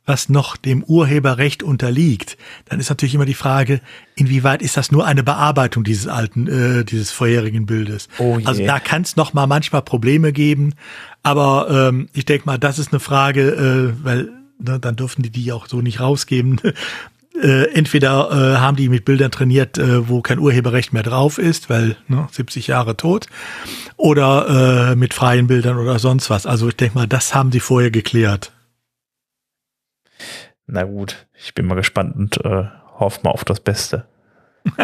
was noch dem Urheberrecht unterliegt, dann ist natürlich immer die Frage, inwieweit ist das nur eine Bearbeitung dieses alten, äh, dieses vorherigen Bildes. Oh also da kann es noch mal manchmal Probleme geben, aber ähm, ich denke mal, das ist eine Frage, äh, weil ne, dann dürfen die die auch so nicht rausgeben. Äh, entweder äh, haben die mit Bildern trainiert, äh, wo kein Urheberrecht mehr drauf ist, weil ne, 70 Jahre tot, oder äh, mit freien Bildern oder sonst was. Also ich denke mal, das haben sie vorher geklärt. Na gut, ich bin mal gespannt und äh, hoffe mal auf das Beste.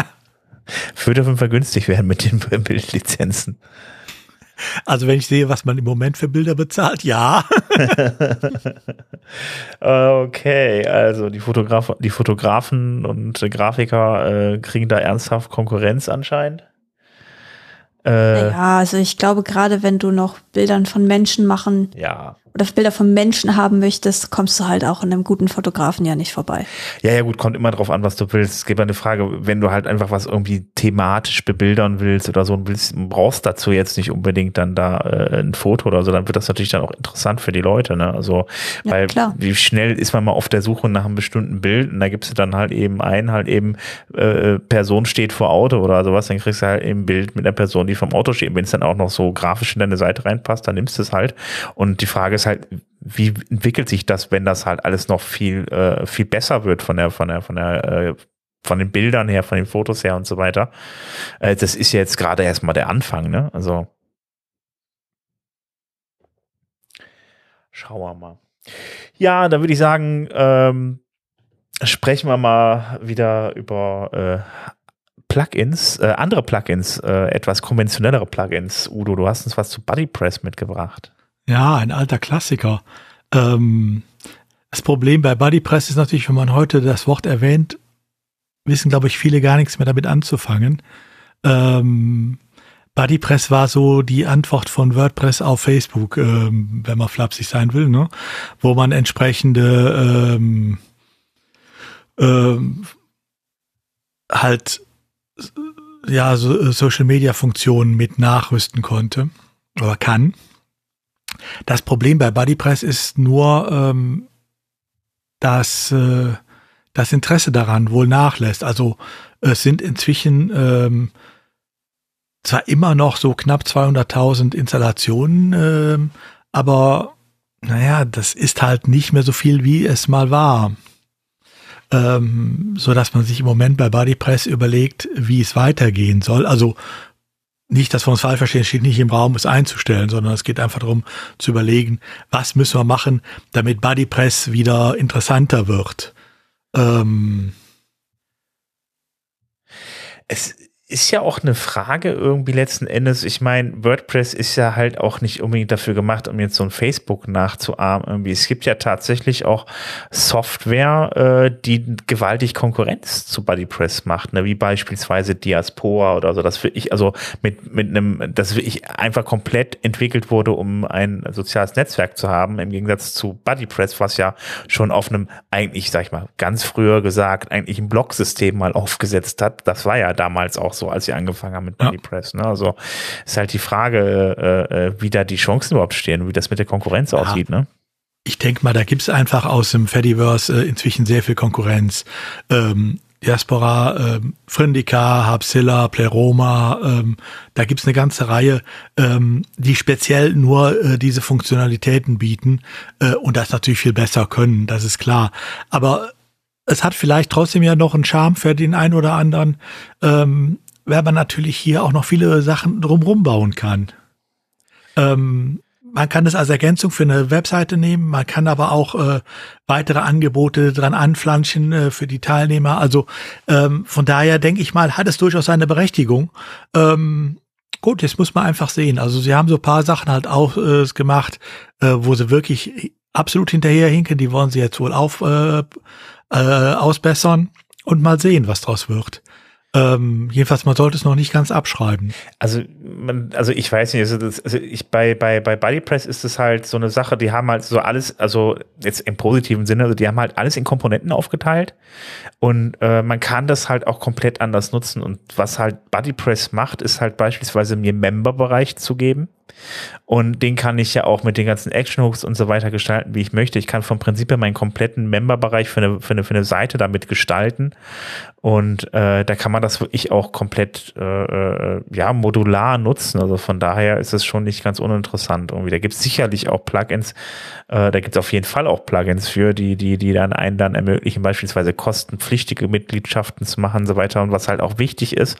Würde auf jeden Fall günstig werden mit den Bildlizenzen. Also wenn ich sehe, was man im Moment für Bilder bezahlt, ja. okay, also die, Fotograf die Fotografen und Grafiker äh, kriegen da ernsthaft Konkurrenz anscheinend. Äh, ja, also ich glaube, gerade wenn du noch Bildern von Menschen machen ja oder Bilder von Menschen haben möchtest, kommst du halt auch in einem guten Fotografen ja nicht vorbei. Ja, ja, gut, kommt immer drauf an, was du willst. Es gibt eine Frage, wenn du halt einfach was irgendwie thematisch bebildern willst oder so, willst, brauchst dazu jetzt nicht unbedingt dann da äh, ein Foto oder so, dann wird das natürlich dann auch interessant für die Leute, ne? Also, ja, weil klar. wie schnell ist man mal auf der Suche nach einem bestimmten Bild und da gibst du dann halt eben ein, halt eben äh, Person steht vor Auto oder sowas, dann kriegst du halt eben ein Bild mit einer Person, die vom Auto steht. Wenn es dann auch noch so grafisch in deine Seite reinpasst, dann nimmst du es halt. Und die Frage ist, ist halt, wie entwickelt sich das, wenn das halt alles noch viel, äh, viel besser wird von der, von der, von der, äh, von den Bildern her, von den Fotos her und so weiter. Äh, das ist ja jetzt gerade erstmal der Anfang, ne? Also. Schauen wir mal. Ja, dann würde ich sagen, ähm, sprechen wir mal wieder über äh, Plugins, äh, andere Plugins, äh, etwas konventionellere Plugins. Udo, du hast uns was zu BuddyPress mitgebracht. Ja, ein alter Klassiker. Ähm, das Problem bei BuddyPress ist natürlich, wenn man heute das Wort erwähnt, wissen, glaube ich, viele gar nichts mehr damit anzufangen. Ähm, BuddyPress war so die Antwort von WordPress auf Facebook, ähm, wenn man flapsig sein will, ne? wo man entsprechende ähm, ähm, halt ja so Social Media Funktionen mit nachrüsten konnte oder kann. Das Problem bei BuddyPress ist nur, ähm, dass äh, das Interesse daran wohl nachlässt. Also es sind inzwischen ähm, zwar immer noch so knapp 200.000 Installationen, ähm, aber naja, das ist halt nicht mehr so viel, wie es mal war. Ähm, so dass man sich im Moment bei BuddyPress überlegt, wie es weitergehen soll. Also nicht, dass wir uns falsch verstehen, steht nicht im Raum, es einzustellen, sondern es geht einfach darum zu überlegen, was müssen wir machen, damit Bodypress wieder interessanter wird. Ähm es ist ja auch eine Frage irgendwie letzten Endes. Ich meine, WordPress ist ja halt auch nicht unbedingt dafür gemacht, um jetzt so ein Facebook nachzuahmen. Irgendwie. Es gibt ja tatsächlich auch Software, äh, die gewaltig Konkurrenz zu BuddyPress macht, ne? wie beispielsweise Diaspora oder so. Das für ich, also mit, mit einem, das wirklich einfach komplett entwickelt wurde, um ein soziales Netzwerk zu haben, im Gegensatz zu BuddyPress, was ja schon auf einem eigentlich, sag ich mal, ganz früher gesagt, eigentlich ein Blogsystem mal aufgesetzt hat. Das war ja damals auch so so, als sie angefangen haben mit BuddyPress. Ne? Also ist halt die Frage, äh, äh, wie da die Chancen überhaupt stehen, wie das mit der Konkurrenz ja. aussieht. Ne? Ich denke mal, da gibt es einfach aus dem Fediverse äh, inzwischen sehr viel Konkurrenz. Ähm, Diaspora, ähm, Frindika, Habsilla, Pleroma, ähm, da gibt's eine ganze Reihe, ähm, die speziell nur äh, diese Funktionalitäten bieten äh, und das natürlich viel besser können, das ist klar. Aber es hat vielleicht trotzdem ja noch einen Charme für den einen oder anderen, ähm, weil man natürlich hier auch noch viele Sachen drumherum bauen kann. Ähm, man kann das als Ergänzung für eine Webseite nehmen, man kann aber auch äh, weitere Angebote dran anflanschen äh, für die Teilnehmer. Also ähm, von daher denke ich mal, hat es durchaus seine Berechtigung. Ähm, gut, jetzt muss man einfach sehen. Also sie haben so paar Sachen halt auch äh, gemacht, äh, wo sie wirklich absolut hinterherhinken. Die wollen sie jetzt wohl auf äh, äh, ausbessern und mal sehen, was draus wird. Ähm, jedenfalls, man sollte es noch nicht ganz abschreiben. Also, man, also ich weiß nicht, also, das, also ich bei, bei, bei BuddyPress ist es halt so eine Sache, die haben halt so alles, also jetzt im positiven Sinne, also die haben halt alles in Komponenten aufgeteilt und äh, man kann das halt auch komplett anders nutzen. Und was halt BuddyPress macht, ist halt beispielsweise mir Member-Bereich zu geben. Und den kann ich ja auch mit den ganzen Action-Hooks und so weiter gestalten, wie ich möchte. Ich kann vom Prinzip her meinen kompletten Member-Bereich für eine, für, eine, für eine Seite damit gestalten. Und äh, da kann man das wirklich auch komplett äh, äh, ja, modular nutzen. Also von daher ist es schon nicht ganz uninteressant. Irgendwie. Da gibt es sicherlich auch Plugins, äh, da gibt es auf jeden Fall auch Plugins für, die, die, die dann einen dann ermöglichen, beispielsweise kostenpflichtige Mitgliedschaften zu machen und so weiter. Und was halt auch wichtig ist,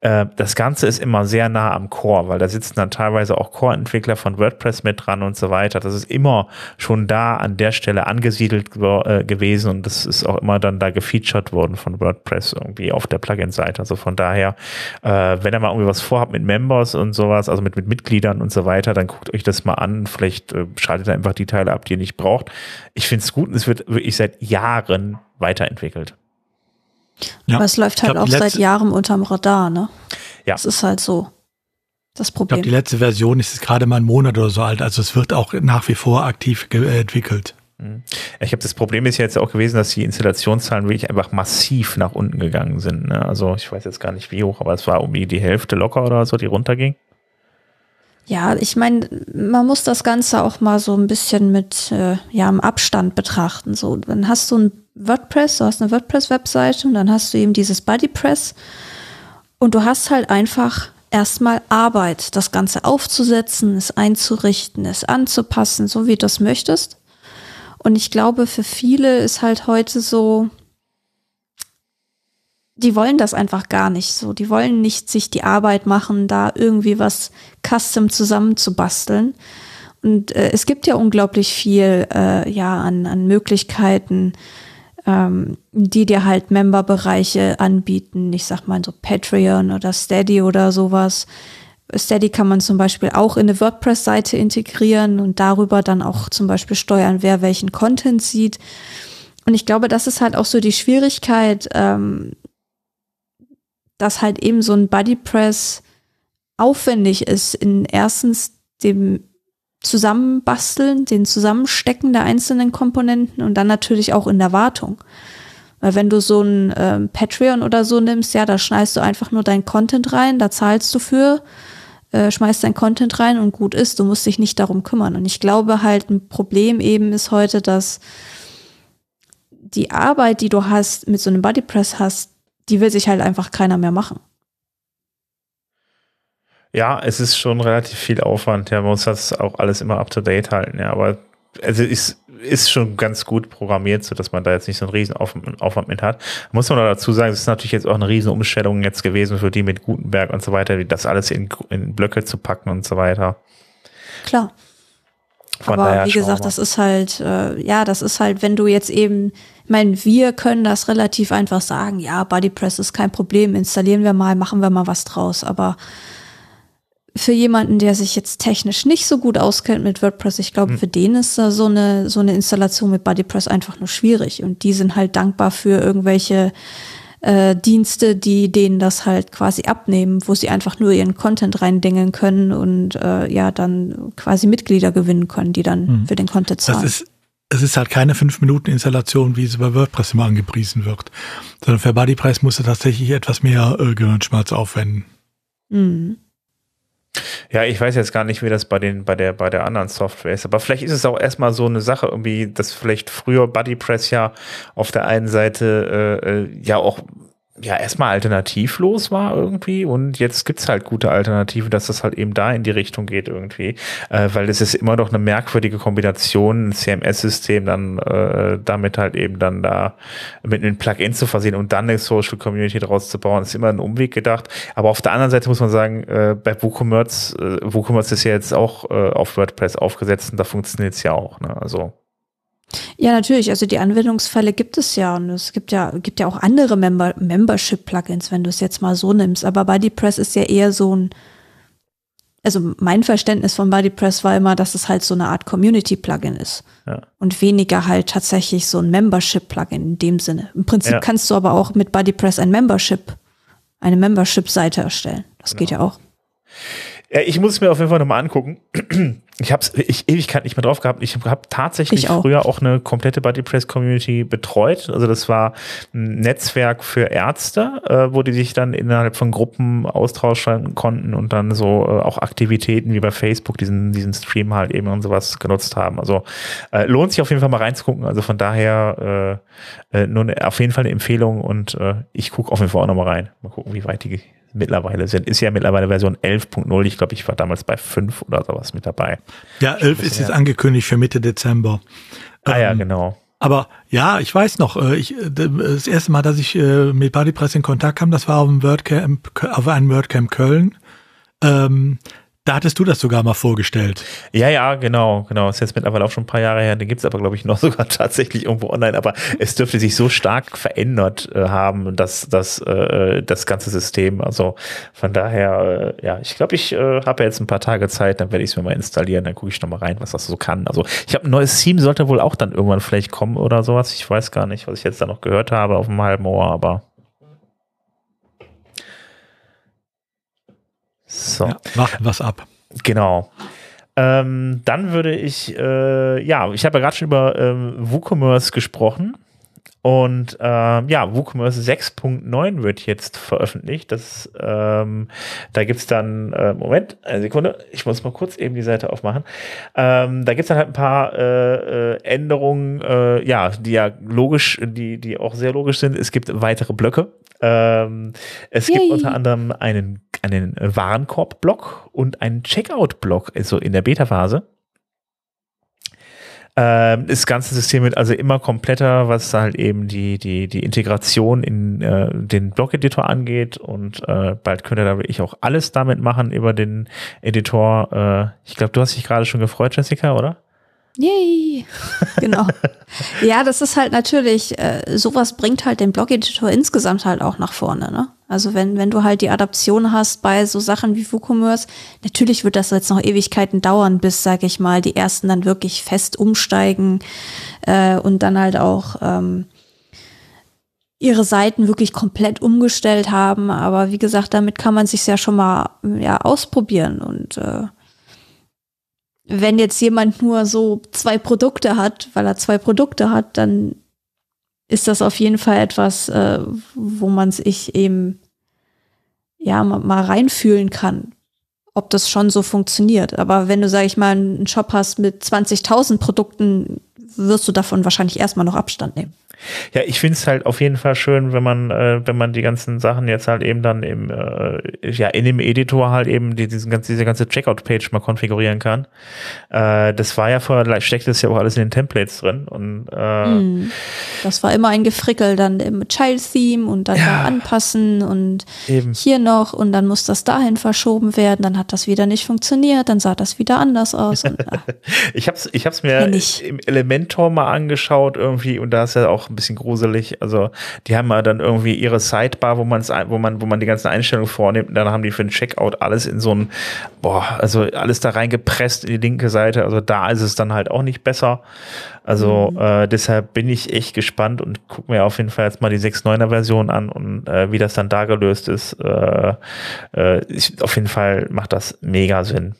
das Ganze ist immer sehr nah am Core, weil da sitzen dann teilweise auch Core-Entwickler von WordPress mit dran und so weiter. Das ist immer schon da an der Stelle angesiedelt äh, gewesen und das ist auch immer dann da gefeatured worden von WordPress irgendwie auf der Plugin-Seite. Also von daher, äh, wenn ihr mal irgendwie was vorhabt mit Members und sowas, also mit, mit Mitgliedern und so weiter, dann guckt euch das mal an. Vielleicht äh, schaltet ihr einfach die Teile ab, die ihr nicht braucht. Ich finde es gut und es wird wirklich seit Jahren weiterentwickelt. Ja. Aber es läuft halt glaub, auch seit Jahren unterm Radar, ne? Ja. Es ist halt so. das Problem. Ich glaube, die letzte Version ist gerade mal einen Monat oder so alt, also es wird auch nach wie vor aktiv entwickelt. Mhm. Ich habe das Problem ist ja jetzt auch gewesen, dass die Installationszahlen wirklich einfach massiv nach unten gegangen sind. Ne? Also ich weiß jetzt gar nicht wie hoch, aber es war irgendwie die Hälfte locker oder so, die runterging. Ja, ich meine, man muss das Ganze auch mal so ein bisschen mit äh, ja im Abstand betrachten. So, dann hast du ein WordPress, du hast eine WordPress-Webseite und dann hast du eben dieses BuddyPress und du hast halt einfach erstmal Arbeit, das Ganze aufzusetzen, es einzurichten, es anzupassen, so wie du das möchtest. Und ich glaube, für viele ist halt heute so, die wollen das einfach gar nicht so. Die wollen nicht sich die Arbeit machen, da irgendwie was custom zusammenzubasteln. Und äh, es gibt ja unglaublich viel äh, ja an, an Möglichkeiten, ähm, die dir halt Memberbereiche anbieten. Ich sag mal so Patreon oder Steady oder sowas. Steady kann man zum Beispiel auch in eine WordPress-Seite integrieren und darüber dann auch zum Beispiel steuern, wer welchen Content sieht. Und ich glaube, das ist halt auch so die Schwierigkeit, ähm, dass halt eben so ein Bodypress aufwendig ist in erstens dem Zusammenbasteln, den Zusammenstecken der einzelnen Komponenten und dann natürlich auch in der Wartung. Weil wenn du so ein ähm, Patreon oder so nimmst, ja, da schneidest du einfach nur dein Content rein, da zahlst du für, äh, schmeißt dein Content rein und gut ist, du musst dich nicht darum kümmern. Und ich glaube halt, ein Problem eben ist heute, dass die Arbeit, die du hast, mit so einem Bodypress hast, die will sich halt einfach keiner mehr machen. Ja, es ist schon relativ viel Aufwand. Ja, man muss das auch alles immer up to date halten. Ja, aber also ist, ist schon ganz gut programmiert, so dass man da jetzt nicht so einen riesen Aufwand mit hat. Muss man dazu sagen, es ist natürlich jetzt auch eine riesen Umstellung jetzt gewesen für die mit Gutenberg und so weiter, das alles in, in Blöcke zu packen und so weiter. Klar. Von Aber wie gesagt, das ist halt, äh, ja, das ist halt, wenn du jetzt eben, ich meine, wir können das relativ einfach sagen, ja, BodyPress ist kein Problem, installieren wir mal, machen wir mal was draus. Aber für jemanden, der sich jetzt technisch nicht so gut auskennt mit WordPress, ich glaube, mhm. für den ist da so eine, so eine Installation mit BuddyPress einfach nur schwierig. Und die sind halt dankbar für irgendwelche äh, Dienste, die denen das halt quasi abnehmen, wo sie einfach nur ihren Content reindingeln können und äh, ja, dann quasi Mitglieder gewinnen können, die dann mhm. für den Content zahlen. Das ist es ist halt keine 5-Minuten-Installation, wie es bei WordPress immer angepriesen wird, sondern für BuddyPress musst du tatsächlich etwas mehr äh, Gehirnschmerz aufwenden. Mhm. Ja, ich weiß jetzt gar nicht, wie das bei den, bei der, bei der anderen Software ist. Aber vielleicht ist es auch erstmal so eine Sache, irgendwie, dass vielleicht früher BuddyPress ja auf der einen Seite äh, äh ja auch ja erstmal alternativlos war irgendwie und jetzt gibt's halt gute Alternativen, dass das halt eben da in die Richtung geht irgendwie, äh, weil es ist immer noch eine merkwürdige Kombination, ein CMS-System dann äh, damit halt eben dann da mit einem Plugin zu versehen und dann eine Social Community daraus zu bauen, ist immer ein Umweg gedacht. Aber auf der anderen Seite muss man sagen, äh, bei WooCommerce, äh, WooCommerce ist ja jetzt auch äh, auf WordPress aufgesetzt und da funktioniert es ja auch. Ne? Also ja, natürlich. Also die Anwendungsfälle gibt es ja und es gibt ja, gibt ja auch andere Member Membership-Plugins, wenn du es jetzt mal so nimmst. Aber BuddyPress ist ja eher so ein, also mein Verständnis von BuddyPress war immer, dass es halt so eine Art Community-Plugin ist. Ja. Und weniger halt tatsächlich so ein Membership-Plugin in dem Sinne. Im Prinzip ja. kannst du aber auch mit BuddyPress ein Membership, eine Membership-Seite erstellen. Das genau. geht ja auch. Ja, ich muss es mir auf jeden Fall nochmal angucken. Ich habe es ich Ewigkeit nicht mehr drauf gehabt. Ich habe tatsächlich ich auch. früher auch eine komplette Bodypress Community betreut. Also das war ein Netzwerk für Ärzte, äh, wo die sich dann innerhalb von Gruppen austauschen konnten und dann so äh, auch Aktivitäten wie bei Facebook diesen diesen Stream halt eben und sowas genutzt haben. Also äh, lohnt sich auf jeden Fall mal reinzugucken. Also von daher äh, äh, nur eine, auf jeden Fall eine Empfehlung und äh, ich gucke auf jeden Fall auch nochmal rein. Mal gucken, wie weit die mittlerweile sind. Ist ja mittlerweile Version 11.0. Ich glaube, ich war damals bei 5 oder sowas mit dabei. Ja, 11 ist jetzt angekündigt für Mitte Dezember. Ah ja, ähm, genau. Aber ja, ich weiß noch, äh, ich, äh, das erste Mal, dass ich äh, mit Bodypress in Kontakt kam, das war auf einem WordCamp, auf einem WordCamp Köln. Ähm, da hattest du das sogar mal vorgestellt. Ja, ja, genau, genau. Ist jetzt mittlerweile auch schon ein paar Jahre her. Den gibt's aber, glaube ich, noch sogar tatsächlich irgendwo online. Aber es dürfte sich so stark verändert äh, haben, dass das, äh, das ganze System. Also von daher, äh, ja, ich glaube, ich äh, habe jetzt ein paar Tage Zeit, dann werde ich es mir mal installieren, dann gucke ich noch mal rein, was das so kann. Also ich habe ein neues Theme, sollte wohl auch dann irgendwann vielleicht kommen oder sowas. Ich weiß gar nicht, was ich jetzt da noch gehört habe auf dem halben Ohr, aber So. Ja, warten was ab. Genau. Ähm, dann würde ich, äh, ja, ich habe ja gerade schon über ähm, WooCommerce gesprochen. Und ähm, ja, WooCommerce 6.9 wird jetzt veröffentlicht. Das, ähm, da gibt's dann, äh, Moment, eine Sekunde, ich muss mal kurz eben die Seite aufmachen. Ähm, da gibt's dann halt ein paar äh, äh, Änderungen, äh, ja, die ja logisch, die, die auch sehr logisch sind. Es gibt weitere Blöcke. Ähm, es Yay. gibt unter anderem einen, einen Warenkorb-Block und einen Checkout-Block, also in der Beta-Phase. Ähm, das ganze System wird also immer kompletter, was halt eben die, die, die Integration in äh, den Blog-Editor angeht und äh, bald könnt ihr da wirklich auch alles damit machen über den Editor. Äh, ich glaube, du hast dich gerade schon gefreut, Jessica, oder? Yay! Genau. ja, das ist halt natürlich, äh, sowas bringt halt den Blog-Editor insgesamt halt auch nach vorne, ne? Also wenn, wenn du halt die Adaption hast bei so Sachen wie WooCommerce, natürlich wird das jetzt noch Ewigkeiten dauern, bis, sag ich mal, die ersten dann wirklich fest umsteigen äh, und dann halt auch ähm, ihre Seiten wirklich komplett umgestellt haben. Aber wie gesagt, damit kann man sich ja schon mal ja, ausprobieren und äh, wenn jetzt jemand nur so zwei Produkte hat, weil er zwei Produkte hat, dann ist das auf jeden Fall etwas, äh, wo man sich eben ja mal, reinfühlen kann, ob das schon so funktioniert. Aber wenn du, sag ich mal, einen Shop hast mit 20.000 Produkten, wirst du davon wahrscheinlich erstmal noch Abstand nehmen. Ja, ich finde es halt auf jeden Fall schön, wenn man, äh, wenn man die ganzen Sachen jetzt halt eben dann im, äh, ja, in dem Editor halt eben die, diesen, diese ganze Checkout-Page mal konfigurieren kann. Äh, das war ja vorher, steckt das ja auch alles in den Templates drin und mm. das war immer ein Gefrickel dann im Child-Theme und dann ja, anpassen und eben. hier noch und dann muss das dahin verschoben werden, dann hat das wieder nicht funktioniert, dann sah das wieder anders aus. Und, ich hab's, ich hab's mir im Elementor mal angeschaut irgendwie und da ist ja auch ein bisschen gruselig. Also die haben ja dann irgendwie ihre Sidebar, wo man wo man, wo man die ganzen Einstellungen vornimmt. Und dann haben die für den Checkout alles in so ein, boah, also alles da reingepresst in die linke Seite. Also da ist es dann halt auch nicht besser. Also mhm. äh, deshalb bin ich echt gespannt und gucke mir auf jeden Fall jetzt mal die 6.9er Version an und äh, wie das dann da gelöst ist. Äh, äh, ich, auf jeden Fall macht das mega Sinn.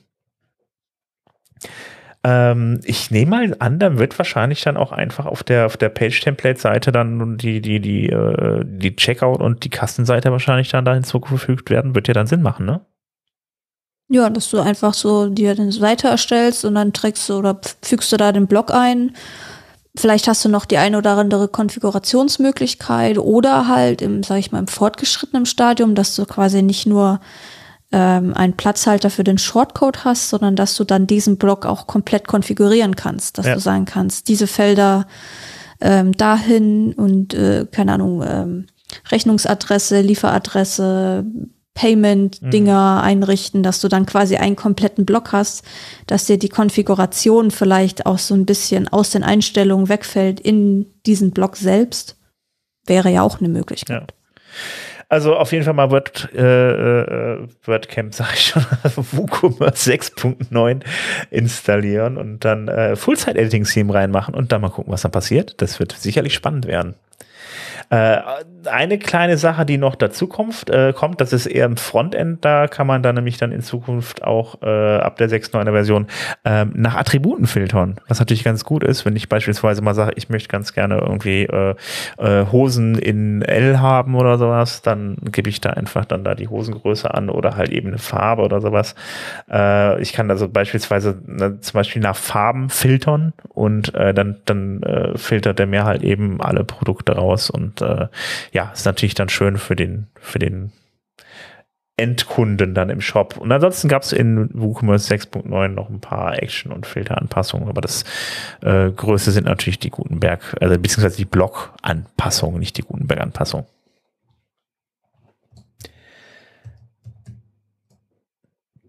Ähm, ich nehme mal an, dann wird wahrscheinlich dann auch einfach auf der, auf der Page-Template-Seite dann die, die, die, äh, die Checkout und die Kastenseite wahrscheinlich dann da hinzugefügt werden. Wird ja dann Sinn machen, ne? Ja, dass du einfach so dir eine Seite erstellst und dann trägst du oder fügst du da den Blog ein. Vielleicht hast du noch die eine oder andere Konfigurationsmöglichkeit oder halt im, sag ich mal, im fortgeschrittenen Stadium, dass du quasi nicht nur ähm, einen Platzhalter für den Shortcode hast, sondern dass du dann diesen Block auch komplett konfigurieren kannst, dass ja. du sagen kannst, diese Felder ähm, dahin und äh, keine Ahnung, ähm, Rechnungsadresse, Lieferadresse, Payment-Dinger mhm. einrichten, dass du dann quasi einen kompletten Block hast, dass dir die Konfiguration vielleicht auch so ein bisschen aus den Einstellungen wegfällt in diesen Block selbst, wäre ja auch eine Möglichkeit. Ja. Also auf jeden Fall mal Word, äh, äh, WordCamp, sag ich schon, WooCommerce 6.9 installieren und dann äh, Full-Site-Editing-Theme reinmachen und dann mal gucken, was dann passiert. Das wird sicherlich spannend werden. Äh, eine kleine Sache, die noch dazu kommt, äh, kommt, das ist eher im Frontend, da kann man dann nämlich dann in Zukunft auch äh, ab der 6.9er Version äh, nach Attributen filtern, was natürlich ganz gut ist, wenn ich beispielsweise mal sage, ich möchte ganz gerne irgendwie äh, äh, Hosen in L haben oder sowas, dann gebe ich da einfach dann da die Hosengröße an oder halt eben eine Farbe oder sowas. Äh, ich kann also beispielsweise ne, zum Beispiel nach Farben filtern und dann, dann filtert er mir halt eben alle Produkte raus und äh, ja, ist natürlich dann schön für den, für den Endkunden dann im Shop. Und ansonsten gab es in WooCommerce 6.9 noch ein paar Action- und Filteranpassungen, aber das äh, Größte sind natürlich die Gutenberg, also beziehungsweise die Blog-Anpassungen, nicht die Gutenberg-Anpassung.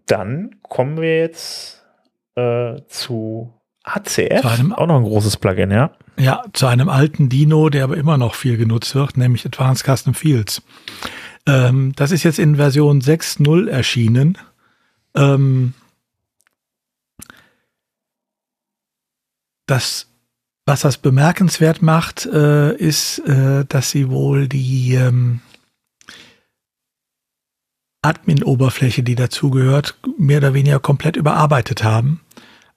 Dann kommen wir jetzt äh, zu ACF, zu auch noch ein großes Plugin, ja. Ja, zu einem alten Dino, der aber immer noch viel genutzt wird, nämlich Advanced Custom Fields. Ähm, das ist jetzt in Version 6.0 erschienen. Ähm, das, was das bemerkenswert macht, äh, ist, äh, dass sie wohl die ähm, Admin-Oberfläche, die dazugehört, mehr oder weniger komplett überarbeitet haben.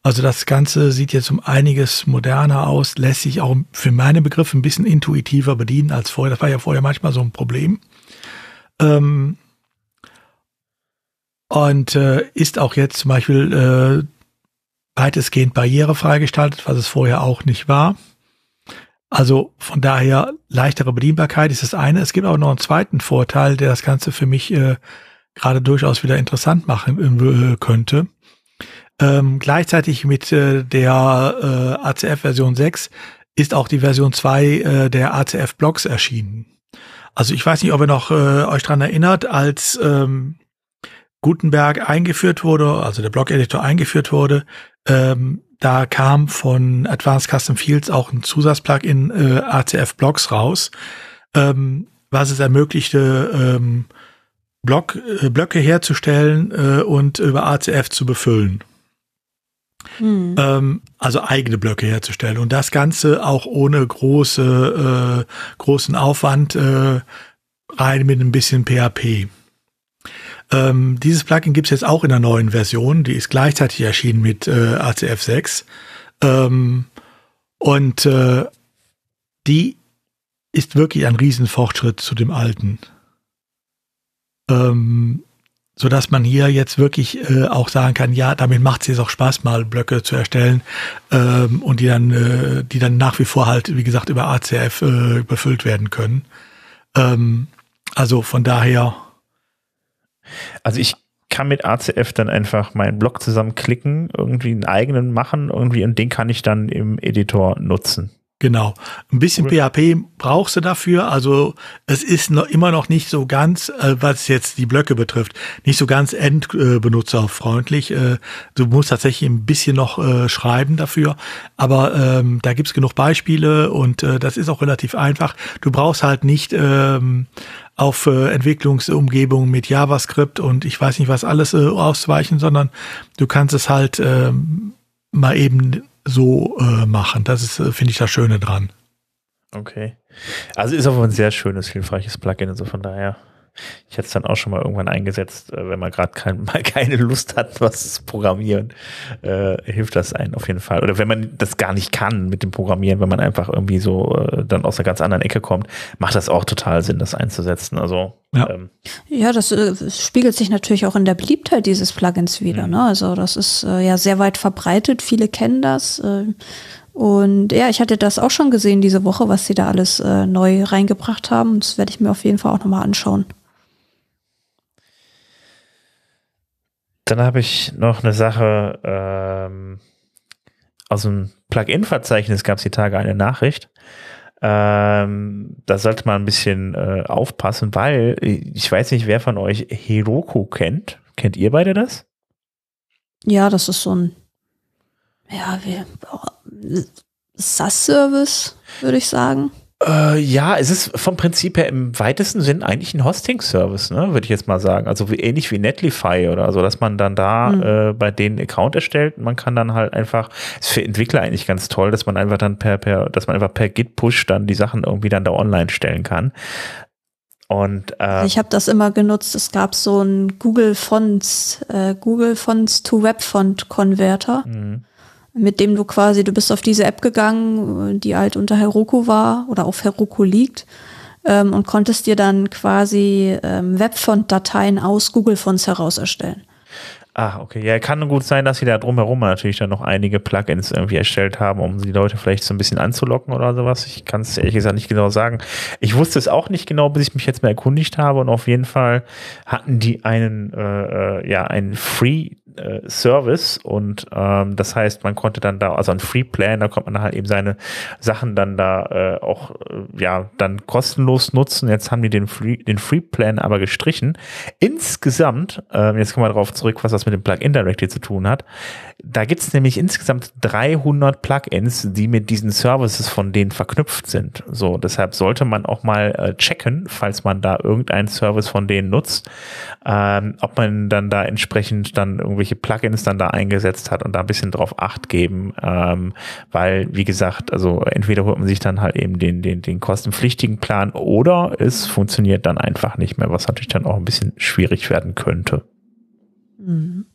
Also das Ganze sieht jetzt um einiges moderner aus, lässt sich auch für meine Begriffe ein bisschen intuitiver bedienen als vorher. Das war ja vorher manchmal so ein Problem. Ähm und äh, ist auch jetzt zum Beispiel äh, weitestgehend barrierefrei gestaltet, was es vorher auch nicht war. Also von daher leichtere Bedienbarkeit ist das eine. Es gibt auch noch einen zweiten Vorteil, der das Ganze für mich äh, gerade durchaus wieder interessant machen äh, könnte. Ähm, gleichzeitig mit äh, der äh, ACF Version 6 ist auch die Version 2 äh, der ACF Blocks erschienen. Also ich weiß nicht, ob ihr noch äh, euch dran erinnert, als ähm, Gutenberg eingeführt wurde, also der Block-Editor eingeführt wurde, ähm, da kam von Advanced Custom Fields auch ein Zusatzplugin äh, ACF Blocks raus, ähm, was es ermöglichte, ähm, Block, äh, Blöcke herzustellen äh, und über ACF zu befüllen. Hm. Ähm, also eigene Blöcke herzustellen und das Ganze auch ohne große, äh, großen Aufwand äh, rein mit ein bisschen PHP. Ähm, dieses Plugin gibt es jetzt auch in der neuen Version, die ist gleichzeitig erschienen mit äh, ACF 6 ähm, und äh, die ist wirklich ein Riesenfortschritt zu dem alten. Ähm, so dass man hier jetzt wirklich äh, auch sagen kann, ja, damit macht es jetzt auch Spaß, mal Blöcke zu erstellen ähm, und die dann, äh, die dann nach wie vor halt, wie gesagt, über ACF äh, befüllt werden können. Ähm, also von daher. Also ich kann mit ACF dann einfach meinen Block zusammenklicken, irgendwie einen eigenen machen, irgendwie und den kann ich dann im Editor nutzen. Genau. Ein bisschen cool. PHP brauchst du dafür. Also es ist noch immer noch nicht so ganz, äh, was jetzt die Blöcke betrifft, nicht so ganz endbenutzerfreundlich. Äh, du musst tatsächlich ein bisschen noch äh, schreiben dafür. Aber ähm, da gibt's genug Beispiele und äh, das ist auch relativ einfach. Du brauchst halt nicht ähm, auf äh, Entwicklungsumgebungen mit JavaScript und ich weiß nicht was alles äh, ausweichen, sondern du kannst es halt äh, mal eben so äh, machen. Das ist, äh, finde ich, das Schöne dran. Okay. Also ist aber ein sehr schönes, hilfreiches Plugin, also von daher. Ich hätte es dann auch schon mal irgendwann eingesetzt, äh, wenn man gerade kein, mal keine Lust hat, was zu programmieren, äh, hilft das einen auf jeden Fall. Oder wenn man das gar nicht kann mit dem Programmieren, wenn man einfach irgendwie so äh, dann aus einer ganz anderen Ecke kommt, macht das auch total Sinn, das einzusetzen. Also ja, ähm, ja das äh, spiegelt sich natürlich auch in der Beliebtheit dieses Plugins wieder. Mhm. Ne? Also das ist äh, ja sehr weit verbreitet. Viele kennen das. Äh, und ja, ich hatte das auch schon gesehen diese Woche, was sie da alles äh, neu reingebracht haben. Das werde ich mir auf jeden Fall auch nochmal anschauen. Dann habe ich noch eine Sache ähm, aus dem Plugin-Verzeichnis gab es die Tage eine Nachricht. Ähm, da sollte man ein bisschen äh, aufpassen, weil ich weiß nicht, wer von euch Heroku kennt. Kennt ihr beide das? Ja, das ist so ein ja, wie, SaaS-Service, würde ich sagen. Äh, ja, es ist vom Prinzip her im weitesten Sinn eigentlich ein Hosting-Service, ne, würde ich jetzt mal sagen. Also wie, ähnlich wie Netlify oder so, dass man dann da mhm. äh, bei denen Account erstellt. Man kann dann halt einfach, ist für Entwickler eigentlich ganz toll, dass man einfach dann per, per, dass man einfach per Git-Push dann die Sachen irgendwie dann da online stellen kann. Und, äh, ich habe das immer genutzt. Es gab so ein Google Fonts, äh, Google Fonts to Web Font Converter. Mhm mit dem du quasi, du bist auf diese App gegangen, die halt unter Heroku war oder auf Heroku liegt ähm, und konntest dir dann quasi ähm, Webfont-Dateien aus Google Fonts heraus erstellen. Ah, okay. Ja, kann gut sein, dass sie da drumherum natürlich dann noch einige Plugins irgendwie erstellt haben, um die Leute vielleicht so ein bisschen anzulocken oder sowas. Ich kann es ehrlich gesagt nicht genau sagen. Ich wusste es auch nicht genau, bis ich mich jetzt mal erkundigt habe und auf jeden Fall hatten die einen, äh, äh ja, einen Free äh, Service und ähm, das heißt, man konnte dann da, also ein Free Plan, da konnte man halt eben seine Sachen dann da äh, auch äh, ja dann kostenlos nutzen. Jetzt haben die den Free, den Free Plan aber gestrichen. Insgesamt, äh, jetzt kommen wir darauf zurück, was das mit dem Plugin Directory zu tun hat. Da gibt es nämlich insgesamt 300 Plugins, die mit diesen Services von denen verknüpft sind. So, deshalb sollte man auch mal äh, checken, falls man da irgendeinen Service von denen nutzt, ähm, ob man dann da entsprechend dann irgendwie irgendwelche Plugins dann da eingesetzt hat und da ein bisschen drauf Acht geben, ähm, weil, wie gesagt, also entweder holt man sich dann halt eben den, den, den kostenpflichtigen Plan oder es funktioniert dann einfach nicht mehr, was natürlich dann auch ein bisschen schwierig werden könnte. Mhm.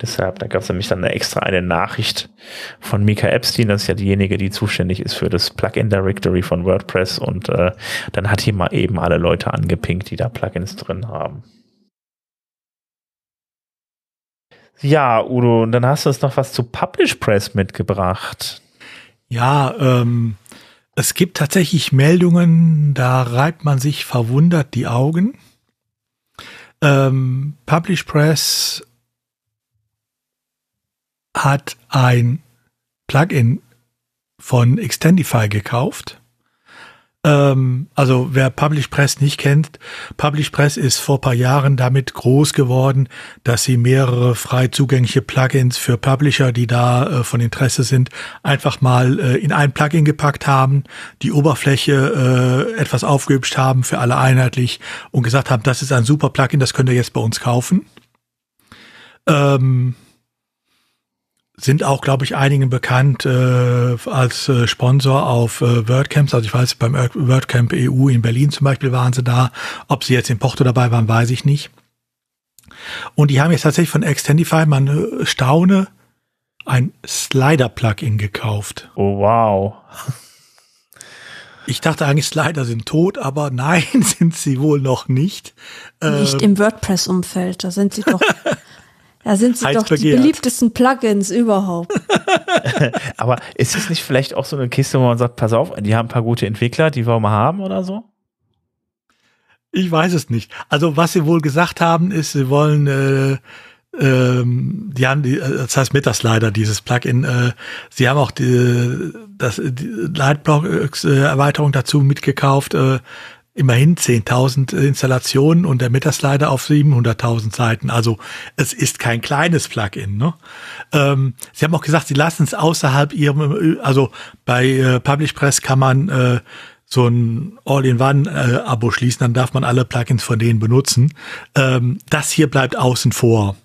Deshalb, da gab es nämlich dann extra eine Nachricht von Mika Epstein, das ist ja diejenige, die zuständig ist für das Plugin Directory von WordPress und äh, dann hat hier mal eben alle Leute angepinkt, die da Plugins drin haben. Ja, Udo, und dann hast du uns noch was zu Publish Press mitgebracht. Ja, ähm, es gibt tatsächlich Meldungen, da reibt man sich verwundert die Augen. Ähm, Publish Press hat ein Plugin von Extendify gekauft. Ähm, also wer PublishPress nicht kennt, PublishPress ist vor paar Jahren damit groß geworden, dass sie mehrere frei zugängliche Plugins für Publisher, die da äh, von Interesse sind, einfach mal äh, in ein Plugin gepackt haben, die Oberfläche äh, etwas aufgehübscht haben für alle einheitlich und gesagt haben, das ist ein super Plugin, das könnt ihr jetzt bei uns kaufen. Ähm, sind auch, glaube ich, einigen bekannt äh, als äh, Sponsor auf äh, WordCamps. Also ich weiß, beim WordCamp EU in Berlin zum Beispiel waren sie da. Ob sie jetzt in Porto dabei waren, weiß ich nicht. Und die haben jetzt tatsächlich von Extendify, man äh, staune, ein Slider-Plugin gekauft. Oh, wow. Ich dachte eigentlich, Slider sind tot, aber nein, sind sie wohl noch nicht. Nicht ähm, im WordPress-Umfeld, da sind sie doch Da sind sie doch die beliebtesten Plugins überhaupt. Aber ist es nicht vielleicht auch so eine Kiste, wo man sagt, pass auf, die haben ein paar gute Entwickler, die wir mal haben oder so? Ich weiß es nicht. Also was sie wohl gesagt haben, ist, sie wollen, äh, ähm, die haben die, äh, das heißt Metaslider, dieses Plugin, äh, sie haben auch die, das, die Lightblock-Erweiterung dazu mitgekauft, äh, immerhin 10.000 Installationen und der Metaslider auf 700.000 Seiten. Also es ist kein kleines Plugin. Ne? Ähm, Sie haben auch gesagt, Sie lassen es außerhalb Ihrem, also bei äh, Publish Press kann man äh, so ein All-in-One-Abo äh, schließen, dann darf man alle Plugins von denen benutzen. Ähm, das hier bleibt außen vor.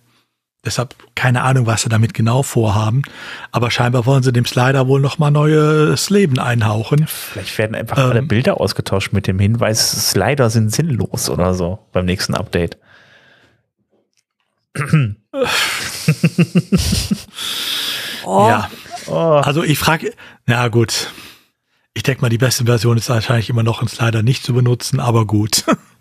Deshalb keine Ahnung, was sie damit genau vorhaben. Aber scheinbar wollen sie dem Slider wohl noch mal neues Leben einhauchen. Vielleicht werden einfach ähm, alle Bilder ausgetauscht mit dem Hinweis, Slider sind sinnlos oder so beim nächsten Update. oh. Ja. Oh. Also ich frage, na gut. Ich denke mal, die beste Version ist wahrscheinlich immer noch ein Slider nicht zu benutzen, aber gut.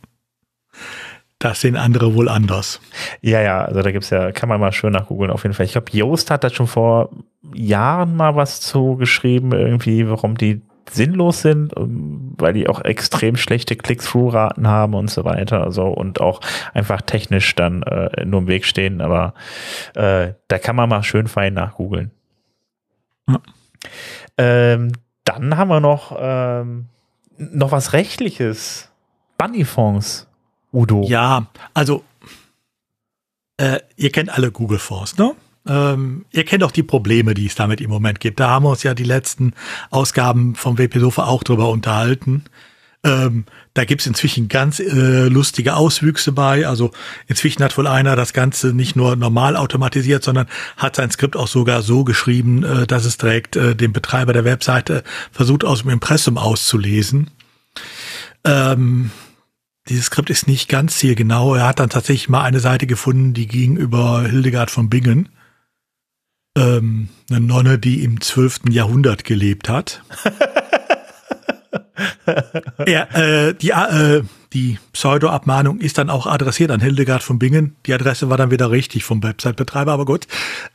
Das sehen andere wohl anders. Ja, ja, also da gibt's ja, kann man mal schön nachgoogeln auf jeden Fall. Ich glaube, Joost hat da schon vor Jahren mal was zu geschrieben, irgendwie, warum die sinnlos sind, ähm, weil die auch extrem schlechte Click-Through-Raten haben und so weiter. Also und auch einfach technisch dann äh, nur im Weg stehen. Aber äh, da kann man mal schön fein nachgoogeln. Ja. Ähm, dann haben wir noch, ähm, noch was Rechtliches. Bunny-Fonds. Udo. Ja, also äh, ihr kennt alle Google Fonds, ne? Ähm, ihr kennt auch die Probleme, die es damit im Moment gibt. Da haben wir uns ja die letzten Ausgaben vom WP Sofa auch drüber unterhalten. Ähm, da gibt's inzwischen ganz äh, lustige Auswüchse bei. Also inzwischen hat wohl einer das Ganze nicht nur normal automatisiert, sondern hat sein Skript auch sogar so geschrieben, äh, dass es direkt äh, dem Betreiber der Webseite versucht aus dem Impressum auszulesen. Ähm, dieses Skript ist nicht ganz hier genau. Er hat dann tatsächlich mal eine Seite gefunden, die ging über Hildegard von Bingen. Ähm, eine Nonne, die im 12. Jahrhundert gelebt hat. ja, äh, die, äh, die Pseudo-Abmahnung ist dann auch adressiert an Hildegard von Bingen. Die Adresse war dann wieder richtig vom Website-Betreiber, aber gut.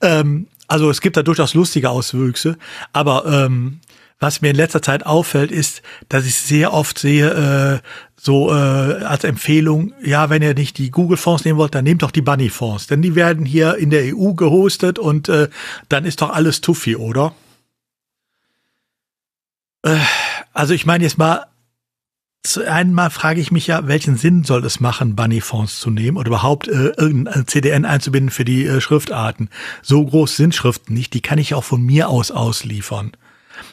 Ähm, also es gibt da durchaus lustige Auswüchse, aber ähm, was mir in letzter Zeit auffällt, ist, dass ich sehr oft sehe, äh, so äh, als Empfehlung, ja, wenn ihr nicht die Google-Fonds nehmen wollt, dann nehmt doch die Bunny-Fonds. Denn die werden hier in der EU gehostet und äh, dann ist doch alles Tuffi, oder? Äh, also ich meine jetzt mal, zu einmal frage ich mich ja, welchen Sinn soll es machen, Bunny-Fonds zu nehmen oder überhaupt äh, irgendein CDN einzubinden für die äh, Schriftarten. So groß sind Schriften nicht, die kann ich auch von mir aus ausliefern.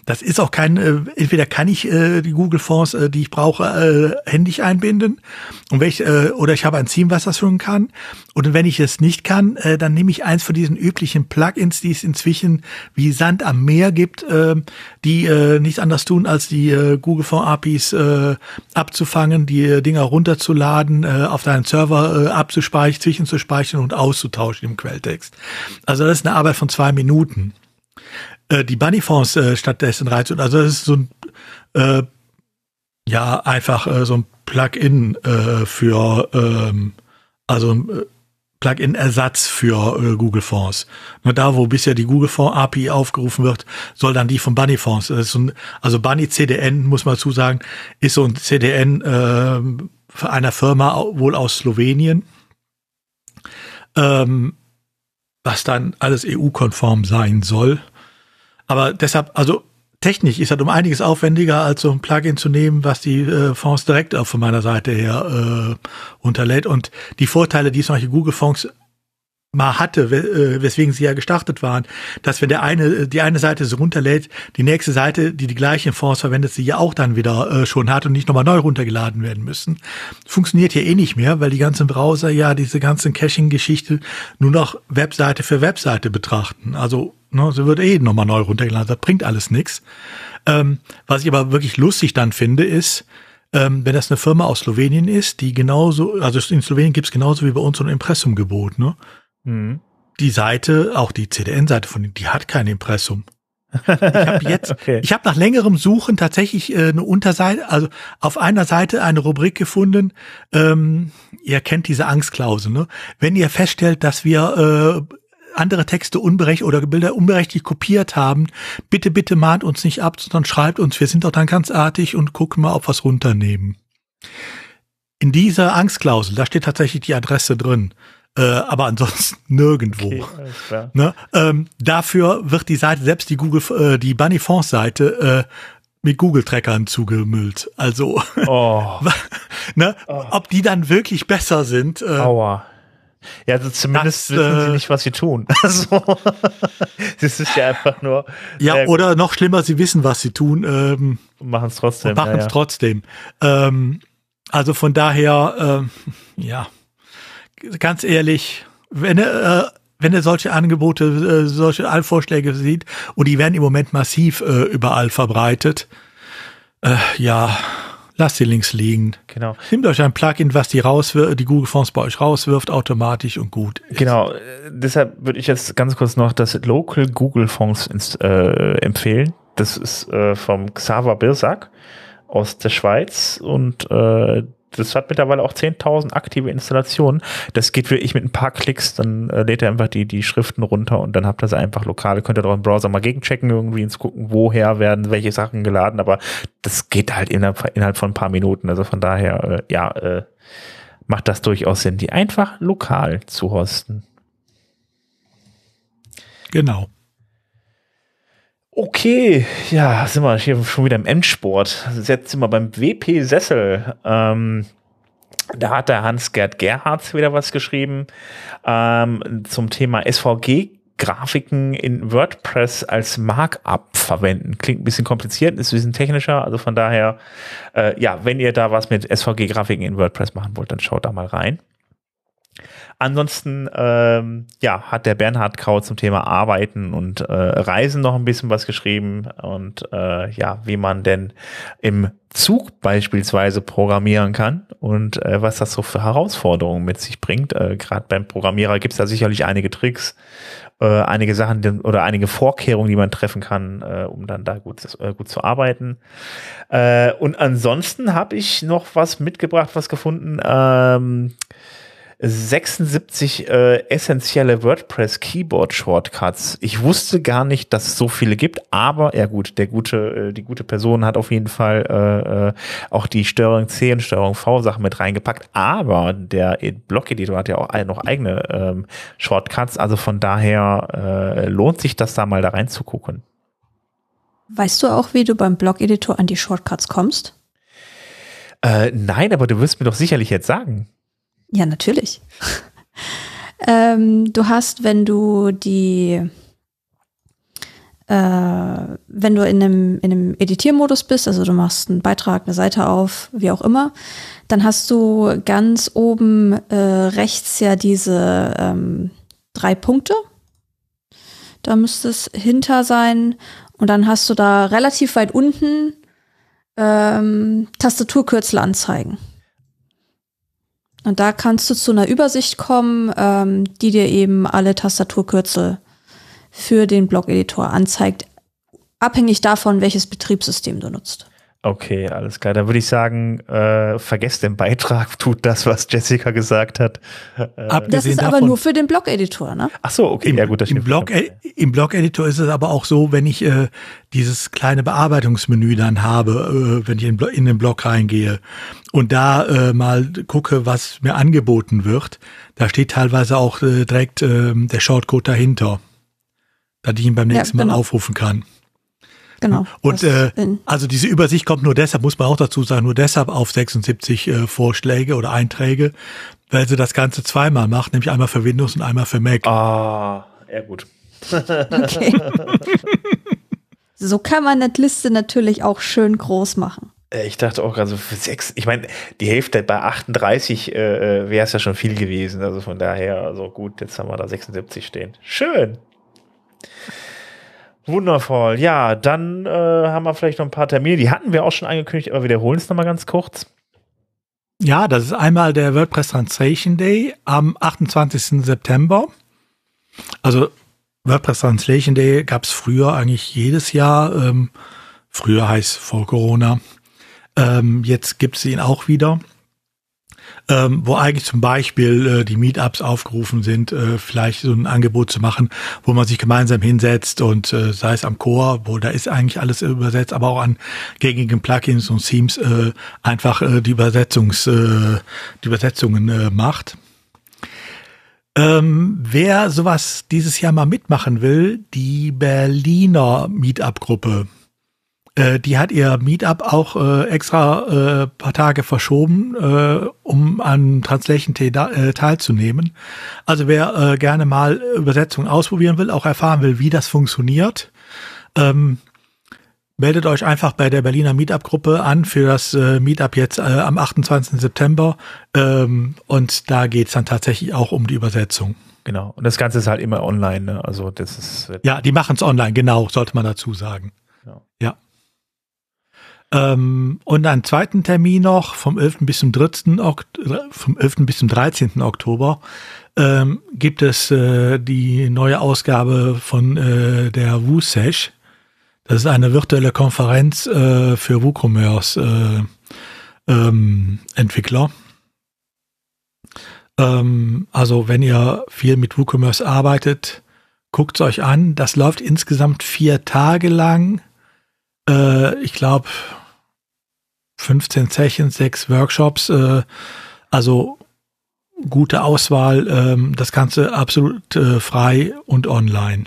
Das ist auch kein, äh, entweder kann ich äh, die Google Fonds, äh, die ich brauche, äh, händisch einbinden und welch, äh, oder ich habe ein Theme, was das schon kann. Und wenn ich es nicht kann, äh, dann nehme ich eins von diesen üblichen Plugins, die es inzwischen wie Sand am Meer gibt, äh, die äh, nichts anderes tun, als die äh, Google Fonds APIs äh, abzufangen, die äh, Dinger runterzuladen, äh, auf deinen Server äh, abzuspeichern, zwischenzuspeichern und auszutauschen im Quelltext. Also das ist eine Arbeit von zwei Minuten äh, die Bunnyfonds äh, stattdessen reizt. Also das ist so ein äh, ja einfach äh, so ein Plugin äh, für ähm, also äh, Plugin-Ersatz für äh, Google Fonds. Nur da, wo bisher die Google Fonds API aufgerufen wird, soll dann die von Bunny Fonds. So ein, also Bunny CDN, muss man zusagen, ist so ein CDN äh, einer Firma wohl aus Slowenien, ähm, was dann alles EU-konform sein soll. Aber deshalb, also technisch ist das um einiges aufwendiger, als so ein Plugin zu nehmen, was die äh, Fonds direkt auch von meiner Seite her äh, unterlädt. Und die Vorteile, die solche Google Fonds mal hatte, äh, weswegen sie ja gestartet waren, dass wenn der eine die eine Seite so runterlädt, die nächste Seite, die die gleichen Fonds verwendet, sie ja auch dann wieder äh, schon hat und nicht nochmal neu runtergeladen werden müssen. Funktioniert hier eh nicht mehr, weil die ganzen Browser ja diese ganzen Caching-Geschichte nur noch Webseite für Webseite betrachten. Also ne, sie wird eh nochmal neu runtergeladen, das bringt alles nichts. Ähm, was ich aber wirklich lustig dann finde, ist, ähm, wenn das eine Firma aus Slowenien ist, die genauso, also in Slowenien gibt's genauso wie bei uns so ein Impressumgebot, ne? Mhm. Die Seite, auch die CDN-Seite von denen, die hat kein Impressum. Ich habe jetzt, okay. ich habe nach längerem Suchen tatsächlich äh, eine Unterseite, also auf einer Seite eine Rubrik gefunden. Ähm, ihr kennt diese Angstklausel, ne? Wenn ihr feststellt, dass wir äh, andere Texte unberechtigt oder Bilder unberechtigt kopiert haben, bitte, bitte mahnt uns nicht ab, sondern schreibt uns. Wir sind doch dann ganz artig und gucken mal, ob wir es runternehmen. In dieser Angstklausel, da steht tatsächlich die Adresse drin äh, aber ansonsten nirgendwo. Okay, ne? ähm, dafür wird die Seite, selbst die Google, äh, die Bunny Fonds Seite, äh, mit Google-Trackern zugemüllt. Also, oh. ne? Oh. ob die dann wirklich besser sind. Äh, Aua. Ja, also zumindest das, wissen sie äh, nicht, was sie tun. Also, das ist ja einfach nur. Ja, äh, oder noch schlimmer, sie wissen, was sie tun. Ähm, machen es trotzdem. Machen es ja, ja. trotzdem. Ähm, also von daher, ähm, ja ganz ehrlich, wenn er, äh, wenn er solche Angebote, äh, solche Allvorschläge sieht, und die werden im Moment massiv äh, überall verbreitet, äh, ja, lasst die links liegen. Genau. Nehmt euch ein Plugin, was die rauswirft, die Google Fonts bei euch rauswirft, automatisch und gut. Ist. Genau. Deshalb würde ich jetzt ganz kurz noch das Local Google Fonts äh, empfehlen. Das ist äh, vom Xaver Birsack aus der Schweiz und äh, das hat mittlerweile auch 10.000 aktive Installationen. Das geht wirklich mit ein paar Klicks, dann äh, lädt er einfach die, die Schriften runter und dann habt ihr sie einfach lokal. Könnt ihr doch im Browser mal gegenchecken, irgendwie ins gucken, woher werden welche Sachen geladen, aber das geht halt innerhalb, innerhalb von ein paar Minuten. Also von daher, äh, ja, äh, macht das durchaus Sinn, die einfach lokal zu hosten. Genau. Okay, ja, sind wir hier schon wieder im Endsport. Jetzt sind wir beim WP Sessel. Ähm, da hat der Hans-Gerd Gerhardt wieder was geschrieben ähm, zum Thema SVG. Grafiken in WordPress als Markup verwenden. Klingt ein bisschen kompliziert, ist ein bisschen technischer. Also von daher, äh, ja, wenn ihr da was mit SVG-Grafiken in WordPress machen wollt, dann schaut da mal rein. Ansonsten ähm, ja, hat der Bernhard Kraut zum Thema Arbeiten und äh, Reisen noch ein bisschen was geschrieben und äh, ja, wie man denn im Zug beispielsweise programmieren kann und äh, was das so für Herausforderungen mit sich bringt. Äh, Gerade beim Programmierer gibt es da sicherlich einige Tricks, äh, einige Sachen oder einige Vorkehrungen, die man treffen kann, äh, um dann da gut, äh, gut zu arbeiten. Äh, und ansonsten habe ich noch was mitgebracht, was gefunden. Ähm, 76 äh, essentielle WordPress Keyboard Shortcuts. Ich wusste gar nicht, dass es so viele gibt, aber ja gut, der gute, äh, die gute Person hat auf jeden Fall äh, äh, auch die Steuerung C und Steuerung V Sachen mit reingepackt, aber der Blog-Editor hat ja auch noch eigene ähm, Shortcuts, also von daher äh, lohnt sich das da mal da reinzugucken. Weißt du auch, wie du beim Blog-Editor an die Shortcuts kommst? Äh, nein, aber du wirst mir doch sicherlich jetzt sagen. Ja, natürlich. ähm, du hast, wenn du die äh, wenn du in einem, in einem Editiermodus bist, also du machst einen Beitrag, eine Seite auf, wie auch immer, dann hast du ganz oben äh, rechts ja diese ähm, drei Punkte. Da müsste es hinter sein. Und dann hast du da relativ weit unten ähm, Tastaturkürzel anzeigen. Und da kannst du zu einer Übersicht kommen, ähm, die dir eben alle Tastaturkürzel für den Blog-Editor anzeigt, abhängig davon, welches Betriebssystem du nutzt. Okay, alles klar. Dann würde ich sagen, äh, vergesst den Beitrag, tut das, was Jessica gesagt hat. Äh, das ist aber nur für den Blog-Editor, ne? Ach so, okay, Im, ja gut. Das im, Blog, Im Blog-Editor ist es aber auch so, wenn ich äh, dieses kleine Bearbeitungsmenü dann habe, äh, wenn ich in, in, den Blog reingehe und da äh, mal gucke, was mir angeboten wird, da steht teilweise auch äh, direkt äh, der Shortcode dahinter, dass ich ihn beim nächsten ja, genau. Mal aufrufen kann. Genau. Und äh, also diese Übersicht kommt nur deshalb, muss man auch dazu sagen, nur deshalb auf 76 äh, Vorschläge oder Einträge, weil sie das Ganze zweimal macht, nämlich einmal für Windows und einmal für Mac. Ah, ja gut. okay. so kann man eine Liste natürlich auch schön groß machen. Äh, ich dachte auch, also für sechs, ich meine, die Hälfte bei 38 äh, äh wäre es ja schon viel gewesen. Also von daher, also gut, jetzt haben wir da 76 stehen. Schön. Wundervoll. Ja, dann äh, haben wir vielleicht noch ein paar Termine. Die hatten wir auch schon angekündigt, aber wiederholen es nochmal ganz kurz. Ja, das ist einmal der WordPress Translation Day am 28. September. Also WordPress Translation Day gab es früher eigentlich jedes Jahr. Ähm, früher heißt vor Corona. Ähm, jetzt gibt es ihn auch wieder ähm, wo eigentlich zum Beispiel äh, die Meetups aufgerufen sind, äh, vielleicht so ein Angebot zu machen, wo man sich gemeinsam hinsetzt und äh, sei es am Core, wo da ist eigentlich alles übersetzt, aber auch an gängigen Plugins und Themes äh, einfach äh, die Übersetzungs, äh, die Übersetzungen äh, macht. Ähm, wer sowas dieses Jahr mal mitmachen will, die Berliner Meetup-Gruppe äh, die hat ihr Meetup auch äh, extra äh, paar Tage verschoben, äh, um an Translation T äh, teilzunehmen. Also wer äh, gerne mal Übersetzungen ausprobieren will, auch erfahren will, wie das funktioniert, ähm, meldet euch einfach bei der Berliner Meetup-Gruppe an für das äh, Meetup jetzt äh, am 28. September. Ähm, und da geht's dann tatsächlich auch um die Übersetzung. Genau. Und das Ganze ist halt immer online. Ne? Also das ist. Ja, die machen es online, genau, sollte man dazu sagen. Ja. ja. Ähm, und einen zweiten Termin noch vom 11. bis zum 3. Oktober, vom 11. bis zum 13. Oktober ähm, gibt es äh, die neue Ausgabe von äh, der WooSesh. Das ist eine virtuelle Konferenz äh, für WooCommerce äh, ähm, Entwickler. Ähm, also wenn ihr viel mit WooCommerce arbeitet, guckt es euch an. Das läuft insgesamt vier Tage lang äh, ich glaube, 15 Sessions, sechs Workshops, äh, also gute Auswahl, ähm, das Ganze absolut äh, frei und online.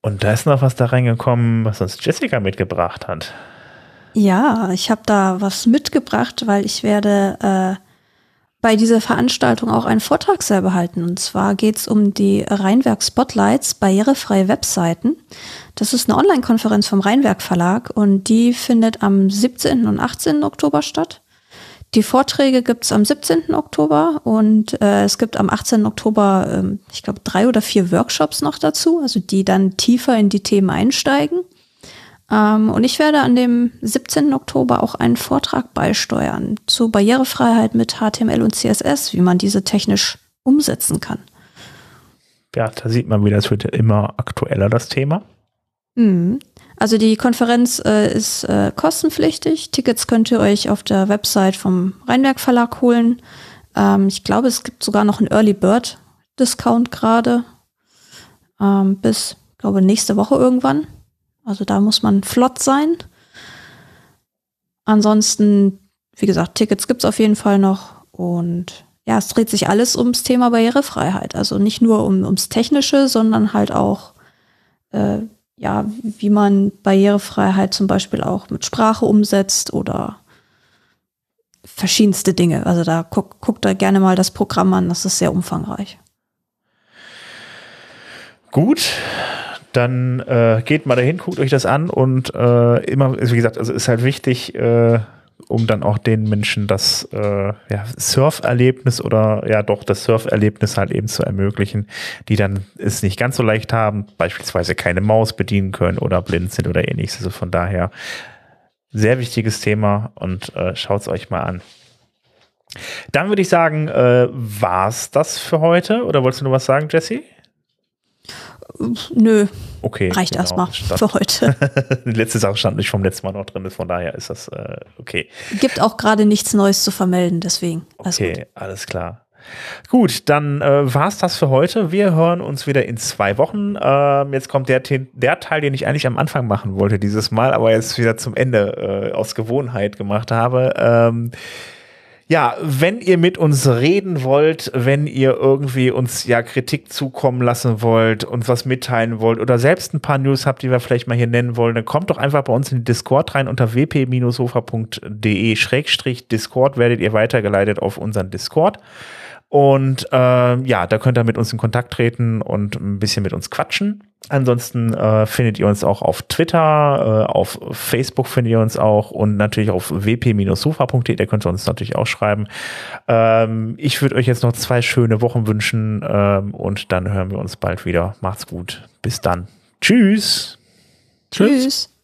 Und da ist noch was da reingekommen, was uns Jessica mitgebracht hat. Ja, ich habe da was mitgebracht, weil ich werde äh, bei dieser Veranstaltung auch einen Vortrag selber halten. Und zwar geht es um die Rheinwerk Spotlights, barrierefreie Webseiten. Das ist eine Online-Konferenz vom Rheinwerk Verlag und die findet am 17. und 18. Oktober statt. Die Vorträge gibt's am 17. Oktober und äh, es gibt am 18. Oktober, äh, ich glaube, drei oder vier Workshops noch dazu, also die dann tiefer in die Themen einsteigen. Ähm, und ich werde an dem 17. Oktober auch einen Vortrag beisteuern zu Barrierefreiheit mit HTML und CSS, wie man diese technisch umsetzen kann. Ja, da sieht man wieder, es wird immer aktueller, das Thema. Mhm. Also die Konferenz äh, ist äh, kostenpflichtig. Tickets könnt ihr euch auf der Website vom Rheinwerk Verlag holen. Ähm, ich glaube, es gibt sogar noch einen Early Bird Discount gerade ähm, bis, glaube nächste Woche irgendwann. Also da muss man flott sein. Ansonsten, wie gesagt, Tickets gibt's auf jeden Fall noch. Und ja, es dreht sich alles ums Thema Barrierefreiheit. Also nicht nur um, ums Technische, sondern halt auch, äh, ja, wie man Barrierefreiheit zum Beispiel auch mit Sprache umsetzt oder verschiedenste Dinge. Also da guckt guck da gerne mal das Programm an, das ist sehr umfangreich. Gut, dann äh, geht mal dahin, guckt euch das an und äh, immer, wie gesagt, also ist halt wichtig, äh, um dann auch den Menschen das äh, ja, Surferlebnis oder ja doch das Surferlebnis halt eben zu ermöglichen, die dann es nicht ganz so leicht haben, beispielsweise keine Maus bedienen können oder blind sind oder ähnliches. Also von daher sehr wichtiges Thema und äh, schaut es euch mal an. Dann würde ich sagen, äh, war's das für heute? Oder wolltest du noch was sagen, Jesse? Nö. Okay. Reicht genau, erstmal für heute. Die letzte Sache stand nicht vom letzten Mal noch drin, von daher ist das äh, okay. Gibt auch gerade nichts Neues zu vermelden, deswegen. Alles okay, gut. alles klar. Gut, dann äh, war es das für heute. Wir hören uns wieder in zwei Wochen. Ähm, jetzt kommt der, der Teil, den ich eigentlich am Anfang machen wollte dieses Mal, aber jetzt wieder zum Ende äh, aus Gewohnheit gemacht habe. Ähm, ja, wenn ihr mit uns reden wollt, wenn ihr irgendwie uns ja Kritik zukommen lassen wollt, uns was mitteilen wollt oder selbst ein paar News habt, die wir vielleicht mal hier nennen wollen, dann kommt doch einfach bei uns in den Discord rein unter wp-sofa.de-discord werdet ihr weitergeleitet auf unseren Discord. Und äh, ja, da könnt ihr mit uns in Kontakt treten und ein bisschen mit uns quatschen. Ansonsten äh, findet ihr uns auch auf Twitter, äh, auf Facebook findet ihr uns auch und natürlich auf wp-sofa.de, da könnt ihr uns natürlich auch schreiben. Ähm, ich würde euch jetzt noch zwei schöne Wochen wünschen ähm, und dann hören wir uns bald wieder. Macht's gut. Bis dann. Tschüss. Tschüss. Tschüss.